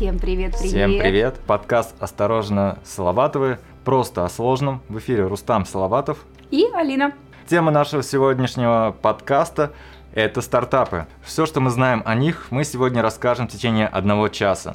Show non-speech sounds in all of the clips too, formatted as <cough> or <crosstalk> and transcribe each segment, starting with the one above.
Всем привет, привет. Всем привет. Подкаст «Осторожно, Салаватовы». Просто о сложном. В эфире Рустам Салаватов. И Алина. Тема нашего сегодняшнего подкаста – это стартапы. Все, что мы знаем о них, мы сегодня расскажем в течение одного часа.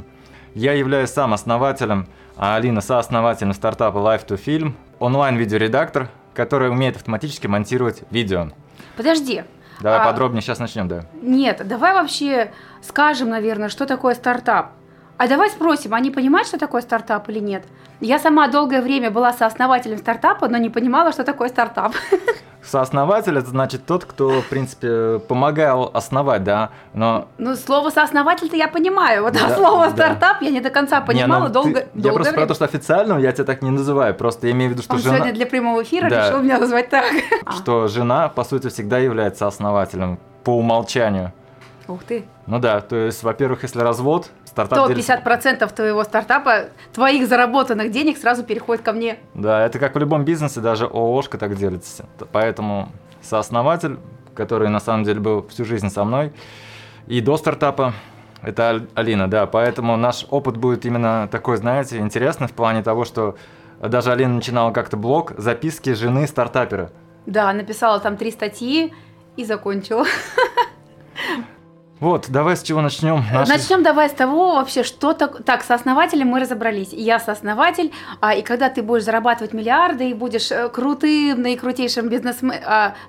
Я являюсь сам основателем, а Алина – сооснователем стартапа Life to Film, онлайн-видеоредактор, который умеет автоматически монтировать видео. Подожди, Давай А- подробнее сейчас начнем, да. Нет, давай вообще скажем, наверное, что такое стартап. А давай спросим, они понимают, что такое стартап или нет? Я сама долгое время была сооснователем стартапа, но не понимала, что такое стартап. <laughs> Сооснователь – это значит тот, кто, в принципе, помогал основать, да, но Ну, слово сооснователь-то я понимаю, вот а Да, слово да. стартап я не до конца Не, понимала ну, долго, ты- Я долгое просто про время. то, что официально я тебя так не называю. Просто я имею в виду, что Он жена, сегодня для прямого эфира Да. решил меня назвать так. А, <laughs> что жена, по сути, всегда является основателем по умолчанию. Ух ты. Ну да, то есть, во-первых, если развод, стартап То делится- 50% твоего стартапа, твоих заработанных денег сразу переходит ко мне. Да, это как в любом бизнесе, даже ООшка так делится. Поэтому сооснователь, который на самом деле был всю жизнь со мной, и до стартапа, это Алина, да. Поэтому наш опыт будет именно такой, знаете, интересный в плане того, что даже Алина начинала как-то блог «Записки жены стартапера». Да, написала там три статьи и закончила. Вот, давай с чего начнем. Наши- Начнем давай с того вообще, что так... Так, сооснователем мы разобрались. Я сооснователь, а, и когда ты будешь зарабатывать миллиарды и будешь э, крутым, наикрутейшим бизнес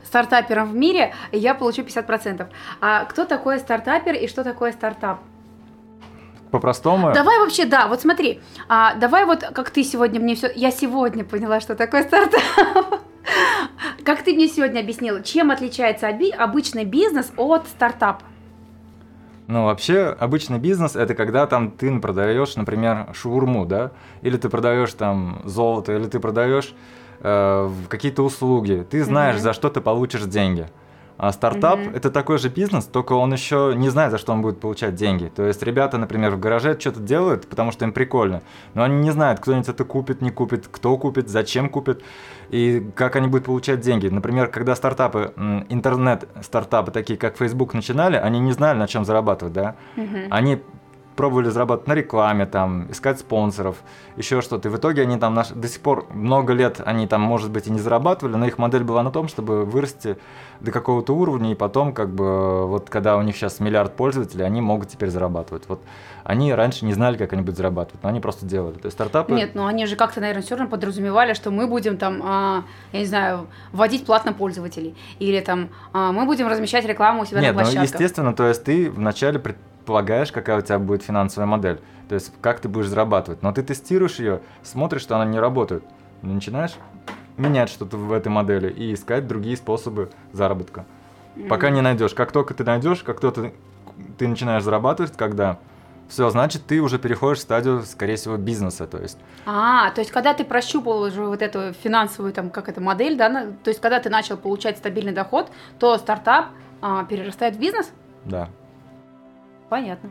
стартапером в мире, я получу 50%. А кто такой стартапер и что такое стартап? По-простому. Давай вообще, да, вот смотри, а, давай вот, как ты сегодня мне все... Я сегодня поняла, что такое стартап. <laughs> Как ты мне сегодня объяснила, чем отличается обычный бизнес от стартапа? Ну, вообще, обычный бизнес это когда там ты продаешь, например, шаурму, да, или ты продаешь там золото, или ты продаешь э, какие-то услуги. Ты знаешь, Мгм. за что ты получишь деньги. А стартап Мгм. это такой же бизнес, только он еще не знает, за что он будет получать деньги. То есть ребята, например, в гараже что-то делают, потому что им прикольно, но они не знают, кто-нибудь это купит, не купит, кто купит, зачем купит и как они будут получать деньги. Например, когда стартапы, интернет-стартапы, такие как Facebook, начинали, они не знали, на чем зарабатывать, да. Мгм. Они пробовали зарабатывать на рекламе, там, искать спонсоров, еще что-то. И в итоге они там наш... до сих пор много лет они там, может быть, и не зарабатывали, но их модель была на том, чтобы вырасти до какого-то уровня, и потом, как бы, вот когда у них сейчас миллиард пользователей, они могут теперь зарабатывать. Вот они раньше не знали, как они будут зарабатывать, но они просто делали. То есть стартапы... Нет, ну они же как-то, наверное, все равно подразумевали, что мы будем там, а, я не знаю, вводить платно пользователей. Или там а, мы будем размещать рекламу у себя Нет, на ну площадках. естественно, то есть ты вначале предполагаешь, какая у тебя будет финансовая модель, то есть как ты будешь зарабатывать, но ты тестируешь ее, смотришь, что она не работает, начинаешь менять что-то в этой модели и искать другие способы заработка. Пока не найдешь. Как только ты найдешь, как только ты начинаешь зарабатывать, когда все, значит, ты уже переходишь в стадию, скорее всего, бизнеса, то есть. А, то есть, когда ты прощупал уже вот эту финансовую, там, как это, модель, да, то есть, когда ты начал получать стабильный доход, то стартап а, перерастает в бизнес? Да. Понятно.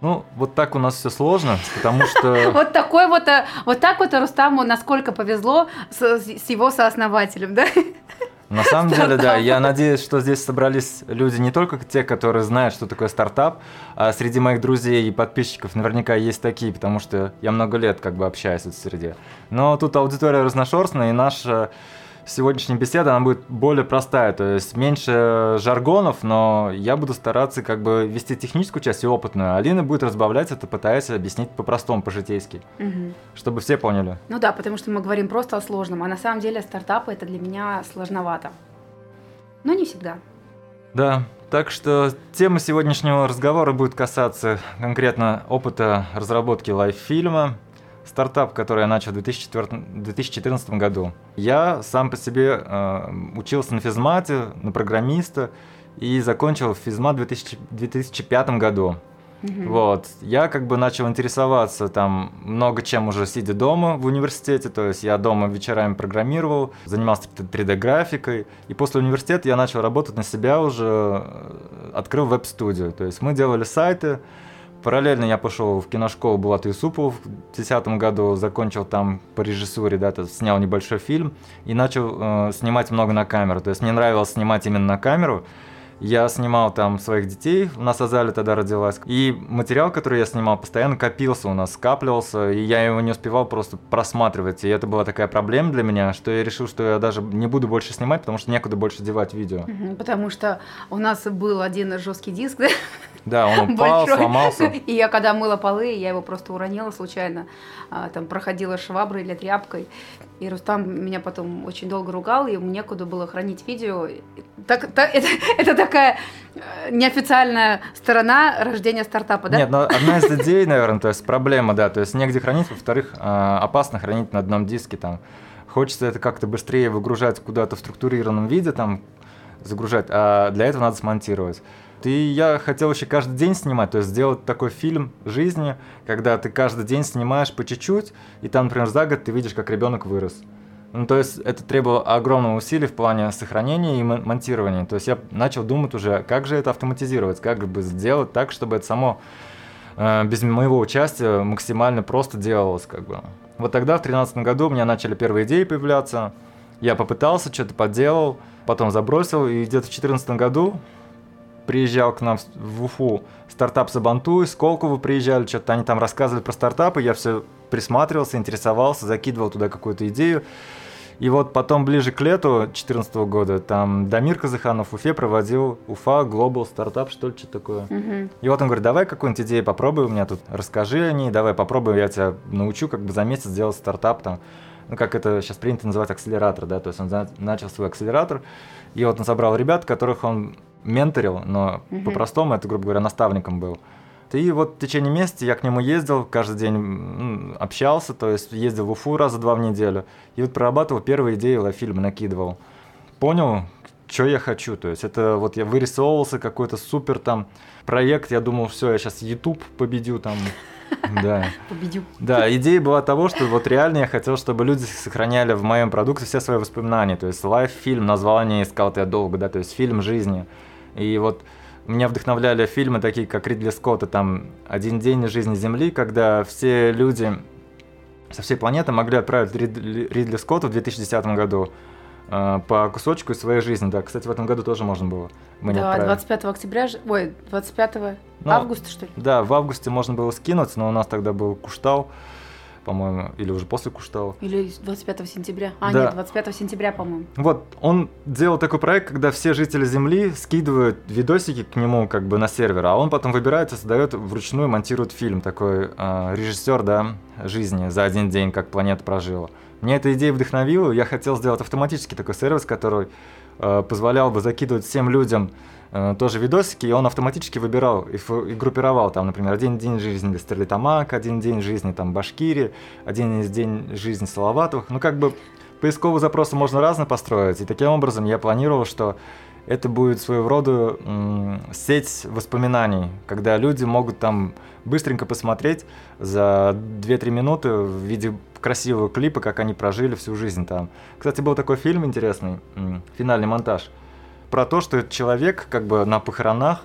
Ну, вот так у нас все сложно, потому что... <laughs> Вот такой вот, а, вот так вот Рустаму насколько повезло с, его сооснователем, да? На самом деле, да, я надеюсь, что здесь собрались люди не только те, которые знают, что такое стартап, а среди моих друзей и подписчиков наверняка есть такие, потому что я много лет как бы общаюсь в этой среде. Но тут аудитория разношерстная, и наша сегодняшняя беседа, она будет более простая, то есть меньше жаргонов, но я буду стараться как бы вести техническую часть и опытную, Алина будет разбавлять это, пытаясь объяснить по-простому, по-житейски, Мгм. чтобы все поняли. Ну да, потому что мы говорим просто о сложном, а на самом деле стартапы это для меня сложновато. Но не всегда. Да, так что тема сегодняшнего разговора будет касаться конкретно опыта разработки лайф-фильма, стартап, который я начал в 2004 2014 году. Я сам по себе э, учился на физмате, на программиста и закончил физмат в 2000 2005 году. Мгм. Вот. Я как бы начал интересоваться там много чем уже сидя дома в университете, то есть я дома вечерами программировал, занимался 3D-графикой, и после университета я начал работать на себя уже, э, открыл веб-студию, то есть мы делали сайты, Параллельно я пошел в киношколу Булата Юсупова в 2010 году, закончил там по режиссуре, да, снял небольшой фильм и начал э, снимать много на камеру. То есть мне нравилось снимать именно на камеру. Я снимал там своих детей, у нас Азаля тогда родилась. И материал, который я снимал, постоянно копился у нас, скапливался, и я его не успевал просто просматривать. И это была такая проблема для меня, что я решил, что я даже не буду больше снимать, потому что некуда больше девать видео. Потому что у нас был один жесткий диск, да? Да, он упал, Большой. сломался. И я когда мыла полы, я его просто уронила случайно, а, там проходила шваброй или тряпкой. И Рустам меня потом очень долго ругал, и мне некуда было хранить видео. Так, так, <laughs> это, это такая э, неофициальная сторона рождения стартапа, да? Нет, но одна из идей, наверное, то есть проблема, да, то есть негде хранить, во-вторых, а, опасно хранить на одном диске там. Хочется это как-то быстрее выгружать куда-то в структурированном виде, там, загружать, а для этого надо смонтировать. И я хотел еще каждый день снимать, то есть сделать такой фильм жизни, когда ты каждый день снимаешь по чуть-чуть, и там, например, за год ты видишь, как ребенок вырос. Ну, то есть это требовало огромного усилия в плане сохранения и монтирования. То есть я начал думать уже, как же это автоматизировать, как бы сделать так, чтобы это само э, без моего участия максимально просто делалось, как бы. Вот тогда, в 2013 году, у меня начали первые идеи появляться. Я попытался, что-то поделал, потом забросил, и где-то в 2014 году приезжал к нам в Уфу стартап Сабантуй, Сколково приезжали, что-то они там рассказывали про стартапы, я все присматривался, интересовался, закидывал туда какую-то идею. И вот потом ближе к лету 2014 года там Дамир Казаханов в Уфе проводил Уфа Global Startup, что ли, что-то такое. Uh-huh. И вот он говорит, давай какую-нибудь идею попробуй у меня тут, расскажи о ней, давай попробуй, я тебя научу как бы за месяц сделать стартап там. Ну, как это сейчас принято называть акселератор, да, то есть он начал свой акселератор, и вот он собрал ребят, которых он менторил, но uh-huh. по-простому это, грубо говоря, наставником был. И вот в течение месяца я к нему ездил, каждый день общался, то есть ездил в Уфу раза два в неделю. И вот прорабатывал первые идеи фильмы, накидывал. Понял, что я хочу. То есть это вот я вырисовывался какой-то супер там проект, я думал, все, я сейчас YouTube победю там. <laughs> Да. Победю. Да, идея была того, что вот реально я хотел, чтобы люди сохраняли в моем продукте все свои воспоминания. То есть лайв-фильм, название искал я долго, да, то есть фильм жизни. И вот меня вдохновляли фильмы такие, как Ридли Скотта, там «Один день из жизни Земли», когда все люди со всей планеты могли отправить Ридли, Ридли Скотту в 2010 году э, по кусочку из своей жизни. Да, кстати, в этом году тоже можно было. Мы да, 25 октября, ой, 25 ну, августа, что ли? Да, в августе можно было скинуть, но у нас тогда был Куштал по-моему, или уже после Куштау. Или 25 сентября. А, да. нет, 25 сентября, по-моему. Вот, он делал такой проект, когда все жители Земли скидывают видосики к нему как бы на сервер, а он потом выбирает и создает вручную, монтирует фильм, такой э, режиссер, да, жизни за один день, как планета прожила. Мне эта идея вдохновила, я хотел сделать автоматически такой сервис, который э, позволял бы закидывать всем людям тоже видосики, и он автоматически выбирал и, и группировал там, например, один день жизни Стерлитамак, один день жизни там Башкирии, один день жизни Салаватовых. Ну, как бы поисковые запросы можно разно построить, и таким образом я планировал, что это будет своего рода сеть воспоминаний, когда люди могут там быстренько посмотреть за 2-3 минуты в виде красивого клипа, как они прожили всю жизнь там. Кстати, был такой фильм интересный, финальный монтаж – про то, что человек как бы на похоронах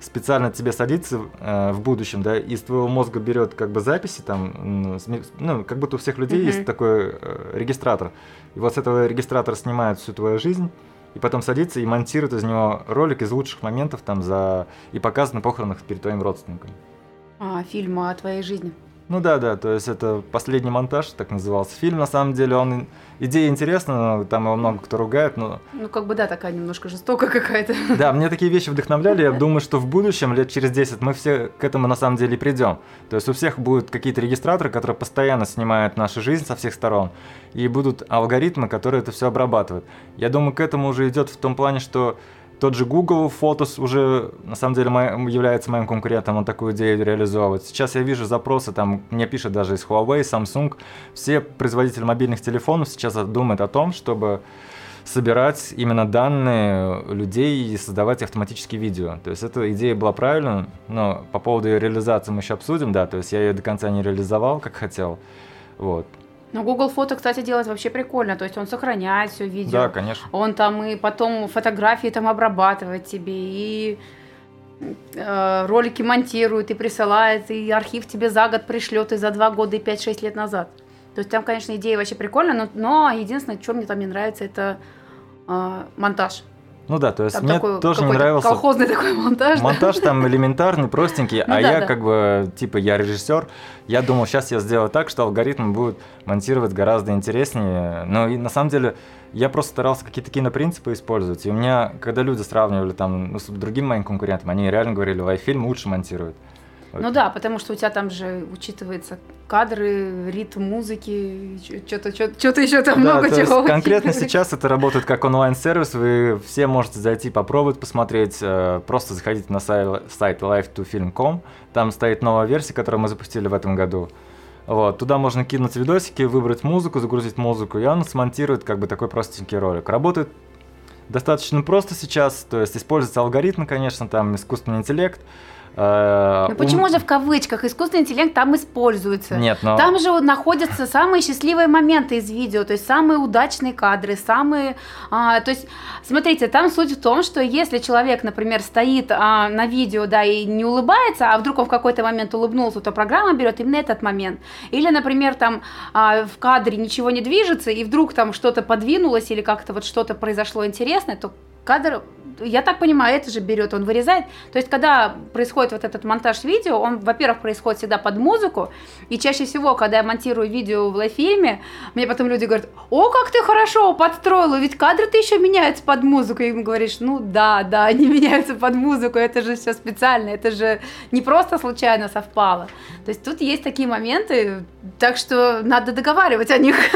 специально тебе садится э, в будущем, да, из твоего мозга берет как бы записи там, ну, как будто у всех людей mm-hmm. есть такой э, регистратор. И вот с этого регистратора снимает всю твою жизнь, и потом садится и монтирует из него ролик из лучших моментов там за и показывает на похоронах перед твоим родственником. А, фильм о твоей жизни. Ну да, да, то есть это последний монтаж, так назывался фильм. На самом деле он идея интересная, но там его много кто ругает, но. Ну как бы да, такая немножко жестокая какая-то. <laughs> Да, мне такие вещи вдохновляли. Я <laughs> думаю, что в будущем лет через 10 мы все к этому на самом деле придем. То есть у всех будут какие-то регистраторы, которые постоянно снимают нашу жизнь со всех сторон, и будут алгоритмы, которые это все обрабатывают. Я думаю, к этому уже идет в том плане, что тот же Google Photos уже, на самом деле, является моим конкурентом, он такую идею реализовывает. Сейчас я вижу запросы, там мне пишут даже из Huawei, Samsung. Все производители мобильных телефонов сейчас думают о том, чтобы собирать именно данные людей и создавать автоматические видео. То есть эта идея была правильная, но по поводу ее реализации мы еще обсудим, да, то есть я ее до конца не реализовал, как хотел. Вот. Ну, Google фото, кстати, делать вообще прикольно. То есть он сохраняет все видео. Да, конечно. Он там и потом фотографии там обрабатывает тебе, и э, ролики монтирует, и присылает, и архив тебе за год пришлет, и за два года, и 5-6 лет назад. То есть там, конечно, идея вообще прикольная, но, но единственное, что мне там не нравится, это э, монтаж. Ну да, то есть Там мне такой тоже не нравился колхозный такой монтаж. да? монтаж там элементарный, простенький, Ну а да, я да. как бы, типа, я режиссер, я думал, сейчас я сделаю так, что алгоритм будет монтировать гораздо интереснее, но и на самом деле я просто старался какие-то кинопринципы использовать, и у меня, когда люди сравнивали там ну, с другими моими конкурентами, они реально говорили, лайфильм лучше монтирует. Ну да, потому что у тебя там же учитывается кадры, ритм музыки, что-то что-то еще там Да, много чего. <laughs> конкретно сейчас это работает как онлайн-сервис, вы все можете зайти, попробовать, посмотреть, э, просто заходите на сайт, сайт live2film.com, там стоит новая версия, которую мы запустили в этом году. Вот, туда можно кинуть видосики, выбрать музыку, загрузить музыку, и он смонтирует как бы такой простенький ролик. Работает достаточно просто сейчас, то есть используются алгоритмы, конечно, там искусственный интеллект. Э, Ну почему же в кавычках искусственный интеллект там используется? Нет, но... Там же находятся самые счастливые моменты из видео, то есть самые удачные кадры, самые... а, то есть, смотрите, там суть в том, что если человек, например, стоит а, на видео, да, и не улыбается, а вдруг он в какой-то момент улыбнулся, то программа берет именно этот момент. Или, например, там а, в кадре ничего не движется, и вдруг там что-то подвинулось или как-то вот что-то произошло интересное, то кадр, я так понимаю, это же берет, он вырезает. То есть, когда происходит вот этот монтаж видео, он, во-первых, происходит всегда под музыку, и чаще всего, когда я монтирую видео в лайфильме, мне потом люди говорят, о, как ты хорошо подстроила, ведь кадры-то еще меняются под музыку. И им говоришь, ну да, да, <laughs> они меняются под музыку, это же все специально, это же не просто случайно совпало. То есть тут есть такие моменты, так что надо договаривать о них. <laughs>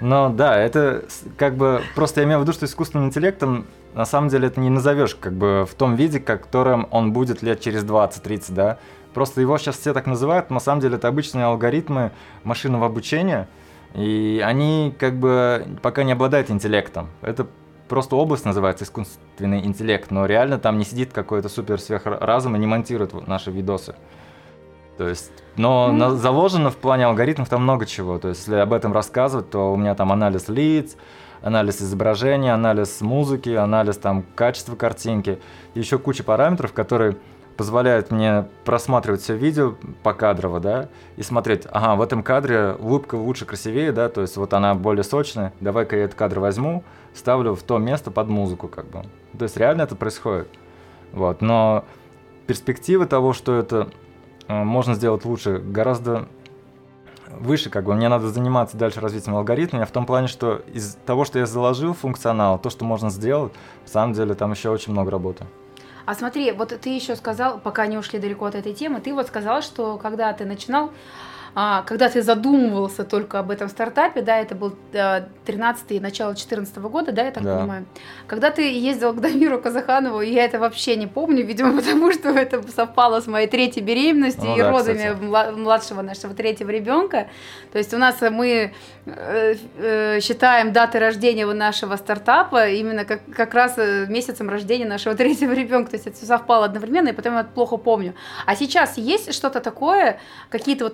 Ну да, это как бы просто я имею в виду, что искусственным интеллектом на самом деле это не назовешь как бы в том виде, которым он будет лет через 20-30, да. Просто его сейчас все так называют, но на самом деле это обычные алгоритмы машинного обучения, и они как бы пока не обладают интеллектом. Это просто область называется искусственный интеллект, но реально там не сидит какой-то супер сверхразум и не монтирует наши видосы. То есть, но Ну. на- заложено в плане алгоритмов там много чего. То есть, если об этом рассказывать, то у меня там анализ лиц, анализ изображения, анализ музыки, анализ там качества картинки, еще куча параметров, которые позволяют мне просматривать все видео покадрово, да, и смотреть, ага, в этом кадре улыбка лучше, красивее, да, то есть вот она более сочная, давай-ка я этот кадр возьму, ставлю в то место под музыку, как бы. То есть реально это происходит. Вот, но перспективы того, что это э, можно сделать лучше, гораздо выше, как бы мне надо заниматься дальше развитием алгоритма, в том плане, что из того, что я заложил функционал, то, что можно сделать, на самом деле там еще очень много работы. А смотри, вот ты еще сказал, пока не ушли далеко от этой темы, ты вот сказал, что когда ты начинал, а, когда ты задумывался только об этом стартапе, да, это был 13 и начало 14 года, да, я так Да. понимаю. Когда ты ездил к Дамиру Казаханову, я это вообще не помню, видимо, <laughs> потому что это совпало с моей третьей беременностью Ну и да, родами кстати. мла- младшего нашего третьего ребенка. То есть у нас э, мы э, э, считаем даты рождения нашего стартапа именно как, как раз э, месяцем рождения нашего <laughs> третьего ребенка. То есть это все совпало одновременно, и потом я это плохо помню. А сейчас есть что-то такое, какие-то вот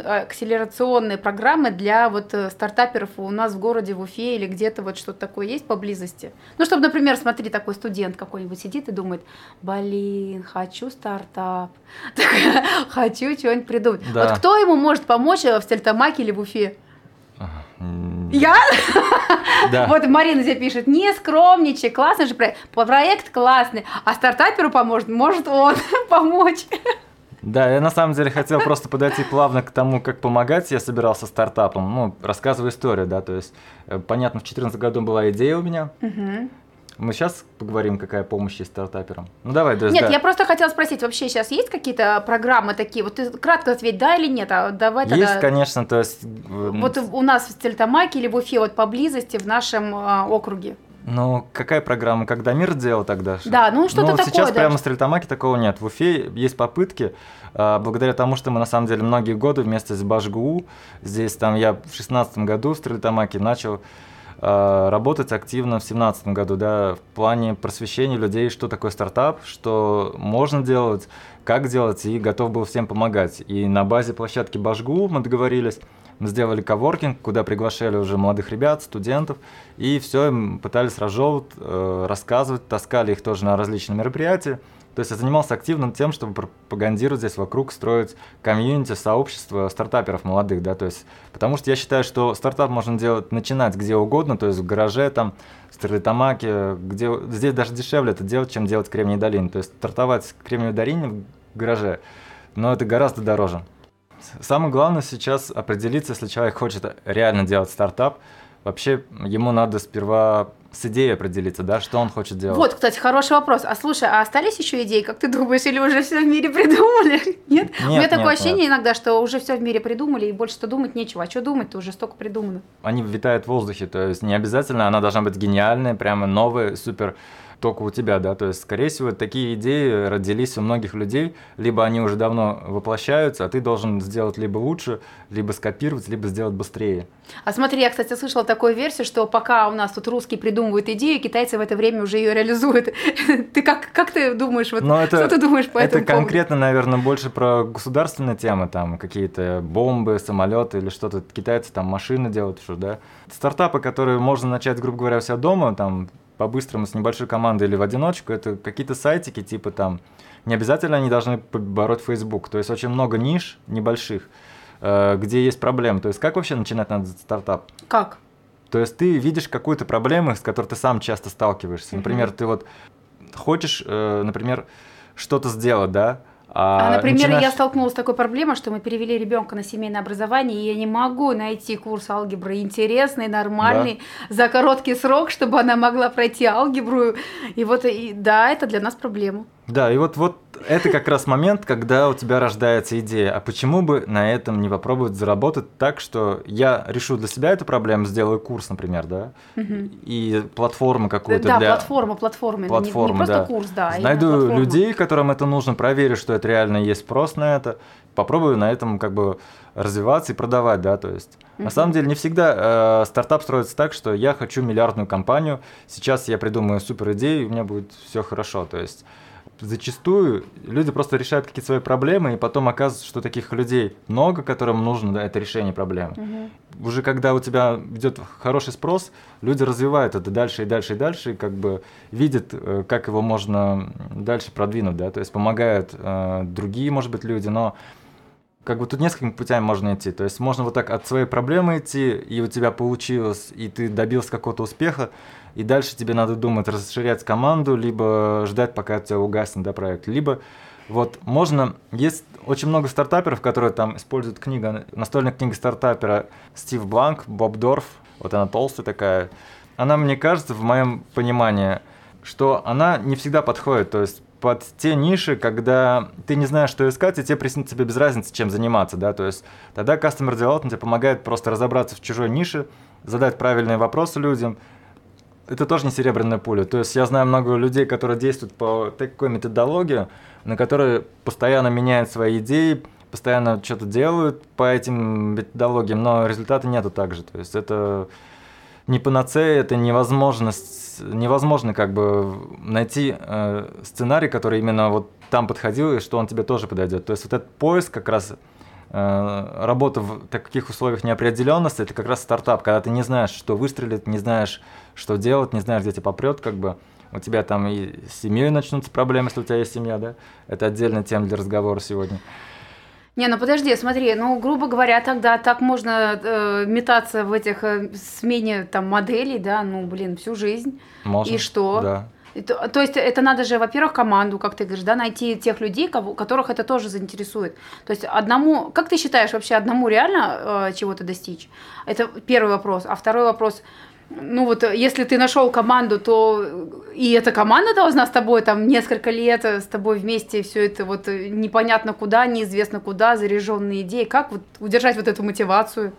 акселерацион- акселерационные программы для вот э, стартаперов у нас в городе, в Уфе или где-то вот что-то такое есть поблизости? Ну, чтобы, например, смотри, такой студент какой-нибудь сидит и думает, блин, хочу стартап, <laughs> хочу что-нибудь придумать. Да. Вот кто ему может помочь э, в Стельтамаке или в Уфе? Я? <laughs> Да. Вот Марина тебе пишет, не скромничай, классный же проект. Проект классный, а стартаперу поможет, может он <laughs> помочь. Да, я на самом деле хотел просто подойти плавно к тому, как помогать. Я собирался стартапом, ну, рассказываю историю, да, то есть, э, понятно, в 2014 году была идея у меня. Мы сейчас поговорим, какая помощь есть стартаперам. Ну, давай, есть, Нет, да. я просто хотела спросить, вообще сейчас есть какие-то программы такие? Вот ты кратко ответь, да или нет, а давай тогда... Есть, конечно, то есть... э, Вот у нас в Стельтамаке или в Уфе, вот поблизости, в нашем а, округе. Ну, какая программа? Когда мир делал тогда? Да, ну что-то ну, такое, сейчас да. прямо в Стрельтамаке такого нет. В Уфе есть попытки, а, благодаря тому, что мы на самом деле многие годы вместе с Башгу, здесь там я в шестнадцатом году в Стрельтамаке начал а, работать активно в семнадцатом году, да, в плане просвещения людей, что такое стартап, что можно делать, как делать, и готов был всем помогать. И на базе площадки Башгу мы договорились, Мы сделали коворкинг, куда приглашали уже молодых ребят, студентов, и все, им пытались разжевывать, э, рассказывать, таскали их тоже на различные мероприятия. То есть я занимался активно тем, чтобы пропагандировать здесь вокруг, строить комьюнити, сообщество стартаперов молодых, да, то есть, потому что я считаю, что стартап можно делать, начинать где угодно, то есть в гараже, там, в Стерлитамаке, где, здесь даже дешевле это делать, чем делать в Кремниевой долине, то есть стартовать в Кремниевой долине в гараже, но это гораздо дороже. Самое главное сейчас определиться, если человек хочет реально делать стартап, вообще ему надо сперва с идеей определиться, да, что он хочет делать. Вот, кстати, хороший вопрос. А слушай, а остались еще идеи, как ты думаешь, или уже все в мире придумали? Нет? <laughs> нет У меня нет, такое ощущение нет. иногда, что уже все в мире придумали, и больше-то думать нечего. А что думать-то уже столько придумано? Они витают в воздухе, то есть не обязательно она должна быть гениальная, прямо новая, супер только у тебя, да, то есть, скорее всего, такие идеи родились у многих людей, либо они уже давно воплощаются, а ты должен сделать либо лучше, либо скопировать, либо сделать быстрее. А смотри, я, кстати, слышала такую версию, что пока у нас тут русские придумывают идею, китайцы в это время уже ее реализуют. <laughs> Ты как, как ты думаешь, вот, это, что ты думаешь по это этому Это конкретно, наверное, больше про государственные темы, там какие-то бомбы, самолеты или что-то. Китайцы там машины делают, что, да. Стартапы, которые можно начать, грубо говоря, у себя дома, там по-быстрому с небольшой командой или в одиночку, это какие-то сайтики, типа там, не обязательно они должны побороть Facebook, то есть очень много ниш небольших, э, где есть проблемы. То есть как вообще начинать надо стартап? Как? То есть ты видишь какую-то проблему, с которой ты сам часто сталкиваешься. Например, ты вот хочешь, э, например, что-то сделать, да, а, а например, начинаешь... я столкнулась с такой проблемой, что мы перевели ребенка на семейное образование, и я не могу найти курс алгебры интересный, нормальный, да. за короткий срок, чтобы она могла пройти алгебру. И вот, и, да, это для нас проблема. Да, и вот, вот это как раз момент, когда у тебя рождается идея, а почему бы на этом не попробовать заработать так, что я решу для себя эту проблему, сделаю курс, например, да, угу. и платформу какую-то да, для... платформа, платформа, платформа не, не просто да. курс, да. Найду людей, которым это нужно, проверю, что это реально есть спрос на это, попробую на этом как бы развиваться и продавать, да, то есть. Mm-hmm. На самом деле не всегда э, стартап строится так, что я хочу миллиардную компанию, сейчас я придумаю супер идею, и у меня будет все хорошо, то есть зачастую люди просто решают какие-то свои проблемы, и потом оказывается, что таких людей много, которым нужно да, это решение проблемы. Угу. Уже когда у тебя идет хороший спрос, люди развивают это дальше и дальше и дальше, и как бы видят, э, как его можно дальше продвинуть, да, то есть помогают э, другие, может быть, люди, но как бы тут несколькими путями можно идти. То есть можно вот так от своей проблемы идти, и у тебя получилось, и ты добился какого-то успеха, и дальше тебе надо думать, расширять команду, либо ждать, пока у тебя угаснет да, проект. Либо вот можно, есть очень много стартаперов, которые там используют книга, настольная книга стартапера Стив Бланк, Боб Дорф, вот она толстая такая. Она, мне кажется, в моем понимании, что она не всегда подходит, то есть под те ниши, когда ты не знаешь, что искать, и тебе, в принципе, без разницы, чем заниматься, да, то есть тогда Customer Development тебе помогает просто разобраться в чужой нише, задать правильные вопросы людям, это тоже не серебряная пуля. То есть я знаю много людей, которые действуют по такой методологии, на которые постоянно меняют свои идеи, постоянно что-то делают по этим методологиям, но результата нету также. То есть это не панацея, это невозможность, невозможно как бы найти э, сценарий, который именно вот там подходил, и что он тебе тоже подойдет. То есть вот этот поиск как раз э, работа в таких условиях неопределенности, это как раз стартап, когда ты не знаешь, что выстрелит, не знаешь, что делать, не знаешь, где тебя попрет, как бы у тебя там и с семьей начнутся проблемы, если у тебя есть семья, да? Это отдельная тема для разговора сегодня. Не, ну подожди, смотри, ну, грубо говоря, тогда так можно э, метаться в этих э, смене там моделей, да, ну, блин, всю жизнь. Можно. И что? Да. То, то есть это надо же, во-первых, команду, как ты говоришь, да, найти тех людей, кого, которых это тоже заинтересует. То есть одному, как ты считаешь, вообще одному реально э, чего-то достичь? Это первый вопрос. А второй вопрос, ну вот если ты нашел команду, то и эта команда должна с тобой там несколько лет с тобой вместе все это вот непонятно куда, неизвестно куда, заряженные идеи. Как вот удержать вот эту мотивацию?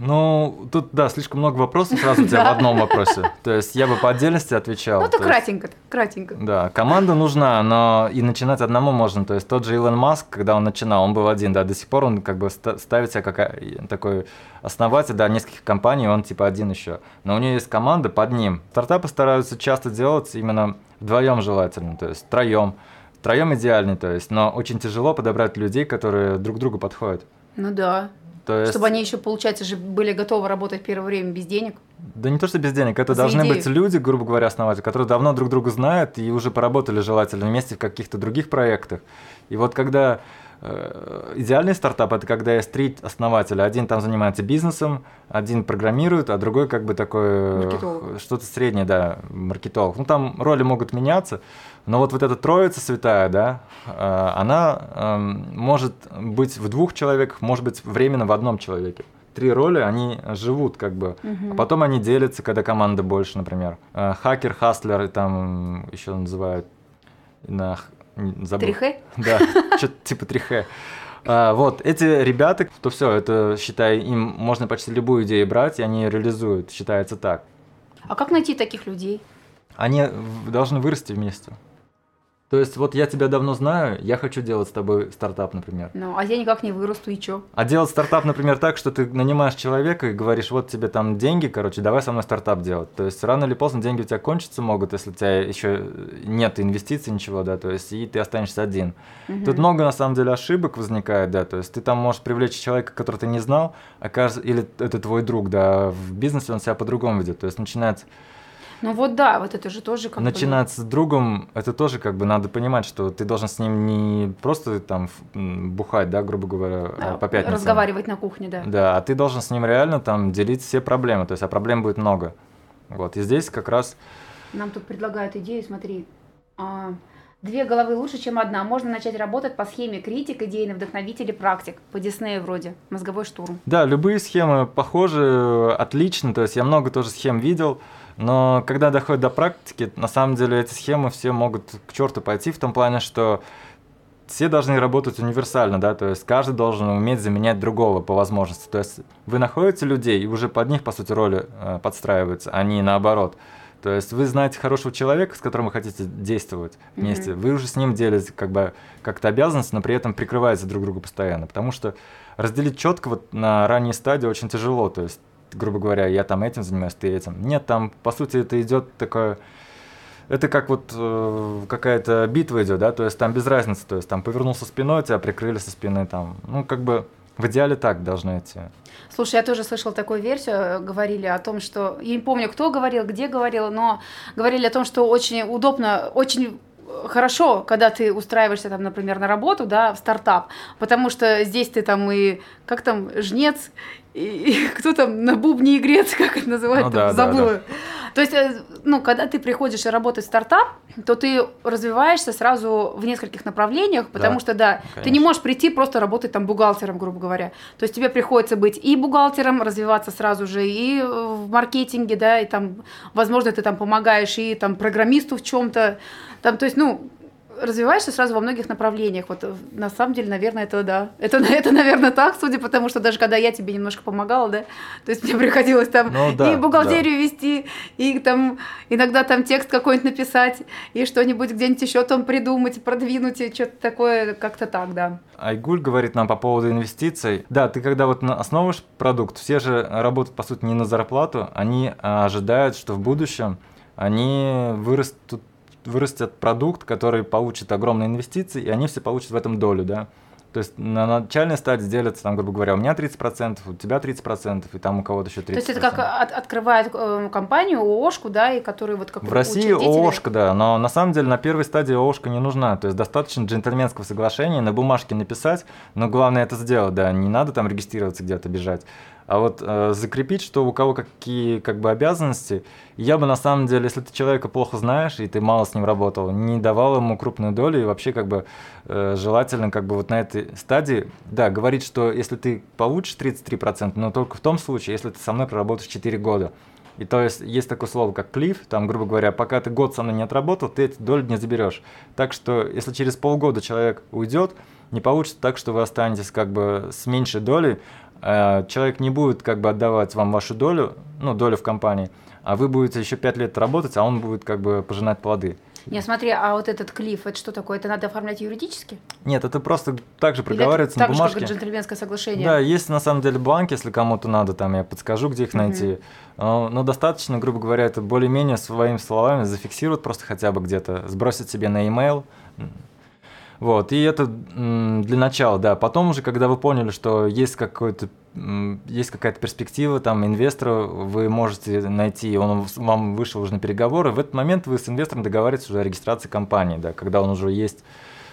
Ну, тут, да, слишком много вопросов сразу у тебя в одном вопросе. То есть я бы по отдельности отвечал. Ну, то кратенько, кратенько. Да, команда нужна, но и начинать одному можно. То есть тот же Илон Маск, когда он начинал, он был один, да, до сих пор он как бы ставит себя как такой основатель, да, нескольких компаний, он типа один еще. Но у него есть команда под ним. Стартапы стараются часто делать именно вдвоем желательно, то есть троем. Троем идеальный, то есть, но очень тяжело подобрать людей, которые друг другу подходят. Ну да. То есть... Чтобы они еще, получается, же были готовы работать первое время без денег. Да не то, что без денег, это За должны идею. быть люди, грубо говоря, основатели, которые давно друг друга знают и уже поработали желательно вместе в каких-то других проектах. И вот когда э, идеальный стартап это когда есть три основателя. Один там занимается бизнесом, один программирует, а другой как бы такой э, что-то среднее, да, маркетолог. Ну там роли могут меняться, но вот вот эта троица святая, да, э, она эм, может быть в двух человеках, может быть временно в одном человеке. Три роли, они живут как бы. Мгм. А потом они делятся, когда команда больше, например. Э, Хакер, хастлер, там еще называют на забыл. 3Х? <laughs> Да, что-то типа 3Х. А, вот, эти ребята, то все, это, считай, им можно почти любую идею брать, и они ее реализуют, считается так. А как найти таких людей? Они должны вырасти вместе. То есть, вот я тебя давно знаю, я хочу делать с тобой стартап, например. Ну, а я никак не вырасту, и чё? А делать стартап, например, так, что ты нанимаешь человека и говоришь, вот тебе там деньги, короче, давай со мной стартап делать. То есть рано или поздно деньги у тебя кончиться могут, если у тебя еще нет инвестиций, ничего, да, то есть и ты останешься один. Тут много на самом деле ошибок возникает, да, то есть ты там можешь привлечь человека, которого ты не знал, окажется, или это твой друг, да, в бизнесе он себя по-другому ведет, то есть начинается Ну вот да, вот это же тоже как бы- начинать с другом, это тоже как бы надо понимать, что ты должен с ним не просто там бухать, да, грубо говоря, а, а по пятницам. Разговаривать на кухне, да. Да, а ты должен с ним реально там делить все проблемы, то есть, а проблем будет много. Вот, и здесь как раз, Нам тут предлагают идею, смотри. а, Две головы лучше, чем одна. Можно начать работать по схеме критик, идейный вдохновитель и практик. По Диснею вроде. Мозговой штурм. да, любые схемы похожи, отлично, то есть я много тоже схем видел, но когда доходит до практики, на самом деле эти схемы все могут к черту пойти в том плане, что все должны работать универсально, да, то есть каждый должен уметь заменять другого по возможности. То есть вы находите людей и уже под них, по сути, роли э, подстраиваются, а не наоборот. То есть вы знаете хорошего человека, с которым вы хотите действовать вместе, вы уже с ним делите как бы как-то обязанности, но при этом прикрываете друг друга постоянно, потому что разделить четко вот на ранней стадии очень тяжело, то есть грубо говоря, я там этим занимаюсь, ты этим. Нет, там по сути это идет такое это как вот э, какая-то битва идет, да, то есть там без разницы, то есть там повернулся спиной, тебя прикрыли со спины, там, ну как бы в идеале так должно идти. Слушай, я тоже слышала такую версию, э, говорили о том, что, я не помню, кто говорил, где говорил, но говорили о том, что очень удобно, очень хорошо, когда ты устраиваешься там, например, на работу, да, в стартап, потому что здесь ты там и, как там, жнец, и, и <laughs> кто там на бубне игрец, <laughs> как это называют, Ну там, да, да, забыла. То есть, э, ну, когда ты приходишь и работать в стартап, то ты развиваешься сразу в нескольких направлениях, потому Да, что, да, ты не конечно. можешь прийти просто работать там бухгалтером, грубо говоря. То есть тебе приходится быть и бухгалтером, развиваться сразу же, и в маркетинге, да, и там, возможно, ты там помогаешь и там программисту в чем-то, там, то есть, ну, развиваешься сразу во многих направлениях. Вот э, на самом деле, наверное, это да. Это, <laughs> это, наверное, так, судя по тому, что даже когда я тебе немножко помогала, да, то есть мне приходилось там Ну да, и бухгалтерию вести, и там иногда там текст какой-нибудь написать, и что-нибудь где-нибудь еще там придумать, продвинуть, и что-то такое, как-то так, да. Айгуль говорит нам по поводу инвестиций. Да, ты когда вот основываешь продукт, все же работают, по сути, не на зарплату, они а, ожидают, что в будущем они вырастут, вырастет продукт, который получит огромные инвестиции, и они все получат в этом долю, да. То есть на начальной стадии делятся, там, грубо говоря, у меня 30%, у тебя 30%, и там у кого-то еще 30%. То есть это как от- открывает э, компанию, ООшку, да, и который вот как В России ООшка, да, но на самом деле на первой стадии ООшка не нужна. То есть достаточно джентльменского соглашения на бумажке написать, но главное это сделать, да, не надо там регистрироваться где-то, бежать. А вот э, закрепить, что у кого какие как бы обязанности, я бы на самом деле, если ты человека плохо знаешь и ты мало с ним работал, не давал ему крупную долю и вообще как бы э, желательно как бы вот на этой стадии, да, говорить, что если ты получишь 33%, но только в том случае, если ты со мной проработаешь 4 года. И то есть есть такое слово, как клифф, там, грубо говоря, пока ты год со мной не отработал, ты эти доли не заберешь. Так что, если через полгода человек уйдет, не получится так, что вы останетесь как бы с меньшей долей, э, человек не будет как бы отдавать вам вашу долю, ну, долю в компании, а вы будете еще 5 лет работать, а он будет как бы пожинать плоды. Не, смотри, а вот этот клифф, это что такое? Это надо оформлять юридически? Нет, это просто так же Или это проговаривается на так же, бумажке. как джентльменское соглашение? Да, есть на самом деле бланки, если кому-то надо, там я подскажу, где их найти. Но, но достаточно, грубо говоря, это более-менее своими словами зафиксировать просто хотя бы где-то, сбросить себе на e-mail. Вот, и это для начала, да. Потом уже, когда вы поняли, что есть какой-то есть какая-то перспектива, там инвестора вы можете найти, он вам вышел уже на переговоры, в этот момент вы с инвестором договариваетесь уже о регистрации компании, да, когда он уже есть.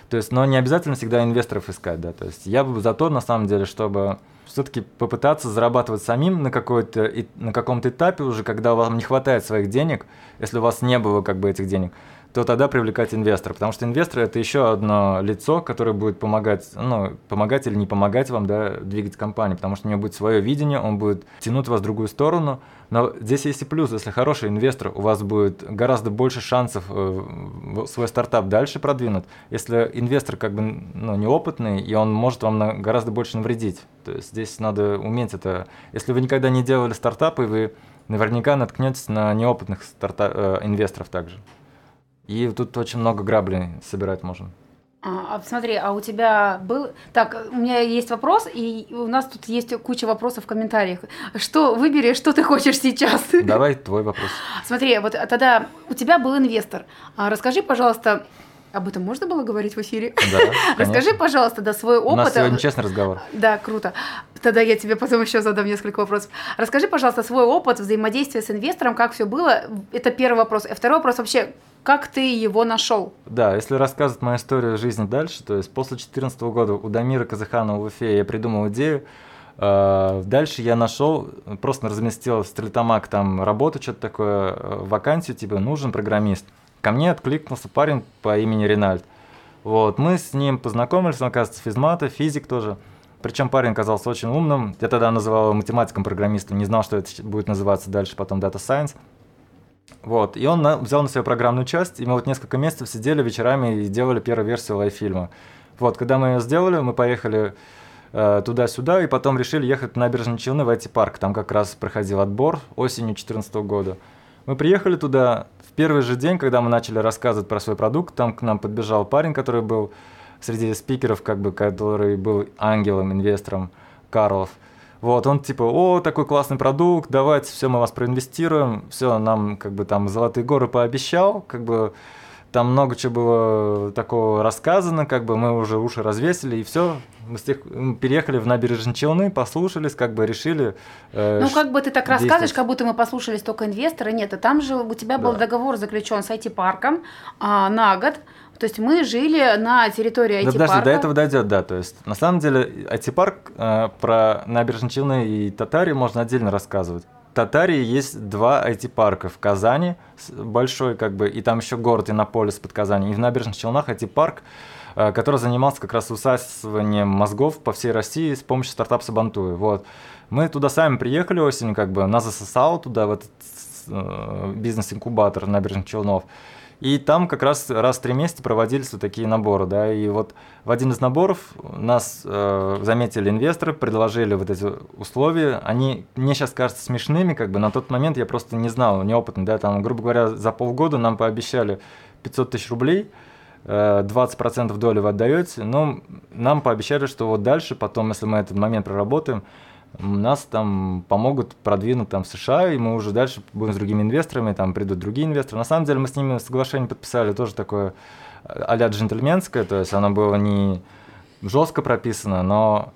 То есть, но не обязательно всегда инвесторов искать, да, то есть я бы за то, на самом деле, чтобы все-таки попытаться зарабатывать самим на, какой-то, на каком-то этапе уже, когда вам не хватает своих денег, если у вас не было как бы этих денег, то тогда привлекать инвестора, потому что инвестор это еще одно лицо, которое будет помогать, ну, помогать или не помогать вам, да, двигать компанию, потому что у него будет свое видение, он будет тянуть вас в другую сторону, но здесь есть и плюс, если хороший инвестор, у вас будет гораздо больше шансов э, свой стартап дальше продвинуть, если инвестор как бы ну, неопытный, и он может вам гораздо больше навредить, то есть здесь надо уметь это, если вы никогда не делали стартапы, вы наверняка наткнетесь на неопытных старта- э, инвесторов также. И тут очень много граблей собирать можно. А, а смотри, а у тебя был... Так, у меня есть вопрос, и у нас тут есть куча вопросов в комментариях. Что, выбери, что ты хочешь сейчас. Давай твой вопрос. <laughs> Смотри, вот тогда у тебя был инвестор. А расскажи, пожалуйста, об этом можно было говорить в эфире? Да, <laughs> Расскажи, пожалуйста, да, свой опыт. У нас сегодня честный разговор. Да, круто. Тогда я тебе потом еще задам несколько вопросов. Расскажи, пожалуйста, свой опыт взаимодействия с инвестором, как все было. Это первый вопрос. И второй вопрос вообще, как ты его нашел? Да, если рассказывать мою историю жизни дальше, то есть после 2014 года у Дамира Казаханова в Уфе я придумал идею, э, Дальше я нашел, просто разместил в Стрельтамак там работу, что-то такое, э, вакансию, типа нужен программист. Ко мне откликнулся парень по имени Ринальд. Вот, мы с ним познакомились, он, оказывается, физмата, физик тоже. Причем парень оказался очень умным. Я тогда называл его математиком-программистом, не знал, что это будет называться дальше потом Data Science. Вот, и он на, взял на себя программную часть, и мы вот несколько месяцев сидели вечерами и делали первую версию лайффильма. Вот, когда мы ее сделали, мы поехали э, туда-сюда, и потом решили ехать на набережные Челны в IT-парк. Там как раз проходил отбор осенью 2014 года. Мы приехали туда в первый же день, когда мы начали рассказывать про свой продукт, там к нам подбежал парень, который был среди спикеров, как бы, который был ангелом, инвестором, Карлов – вот, он типа, о, такой классный продукт, давайте, все, мы вас проинвестируем, все, нам как бы там золотые горы пообещал, как бы там много чего было такого рассказано, как бы мы уже уши развесили, и все. Мы, с тех, переехали в набережные Челны, послушались, как бы решили. Э, ну, как бы ты так рассказываешь, как будто мы послушались только инвестора. Нет, а там же у тебя да. был договор заключен с IT-парком а, на год. То есть мы жили на территории IT-парка. Да, подожди, до этого дойдет, да. То есть на самом деле IT-парк э, про набережные Челны и Татарию можно отдельно рассказывать. В Татарии есть два IT-парка в Казани, большой как бы, и там еще город Иннополис под Казани. И в набережных Челнах IT-парк, э, который занимался как раз усасыванием мозгов по всей России с помощью стартапа Сабантуи. Вот. Мы туда сами приехали осенью, как бы нас засосало туда, в этот э, бизнес-инкубатор набережных Челнов. И там как раз раз в три месяца проводились вот такие наборы, да, и вот в один из наборов нас э, заметили инвесторы, предложили вот эти условия, они мне сейчас кажутся смешными, как бы. На тот момент я просто не знал, неопытный, да, там, грубо говоря, за полгода нам пообещали 500 тысяч рублей, 20% э, доли вы отдаете, но нам пообещали, что вот дальше, потом, если мы этот момент проработаем, нас там помогут продвинуть там в США, и мы уже дальше будем с другими инвесторами, там придут другие инвесторы. На самом деле мы с ними соглашение подписали тоже такое а-ля джентльменское, то есть оно было не жестко прописано, но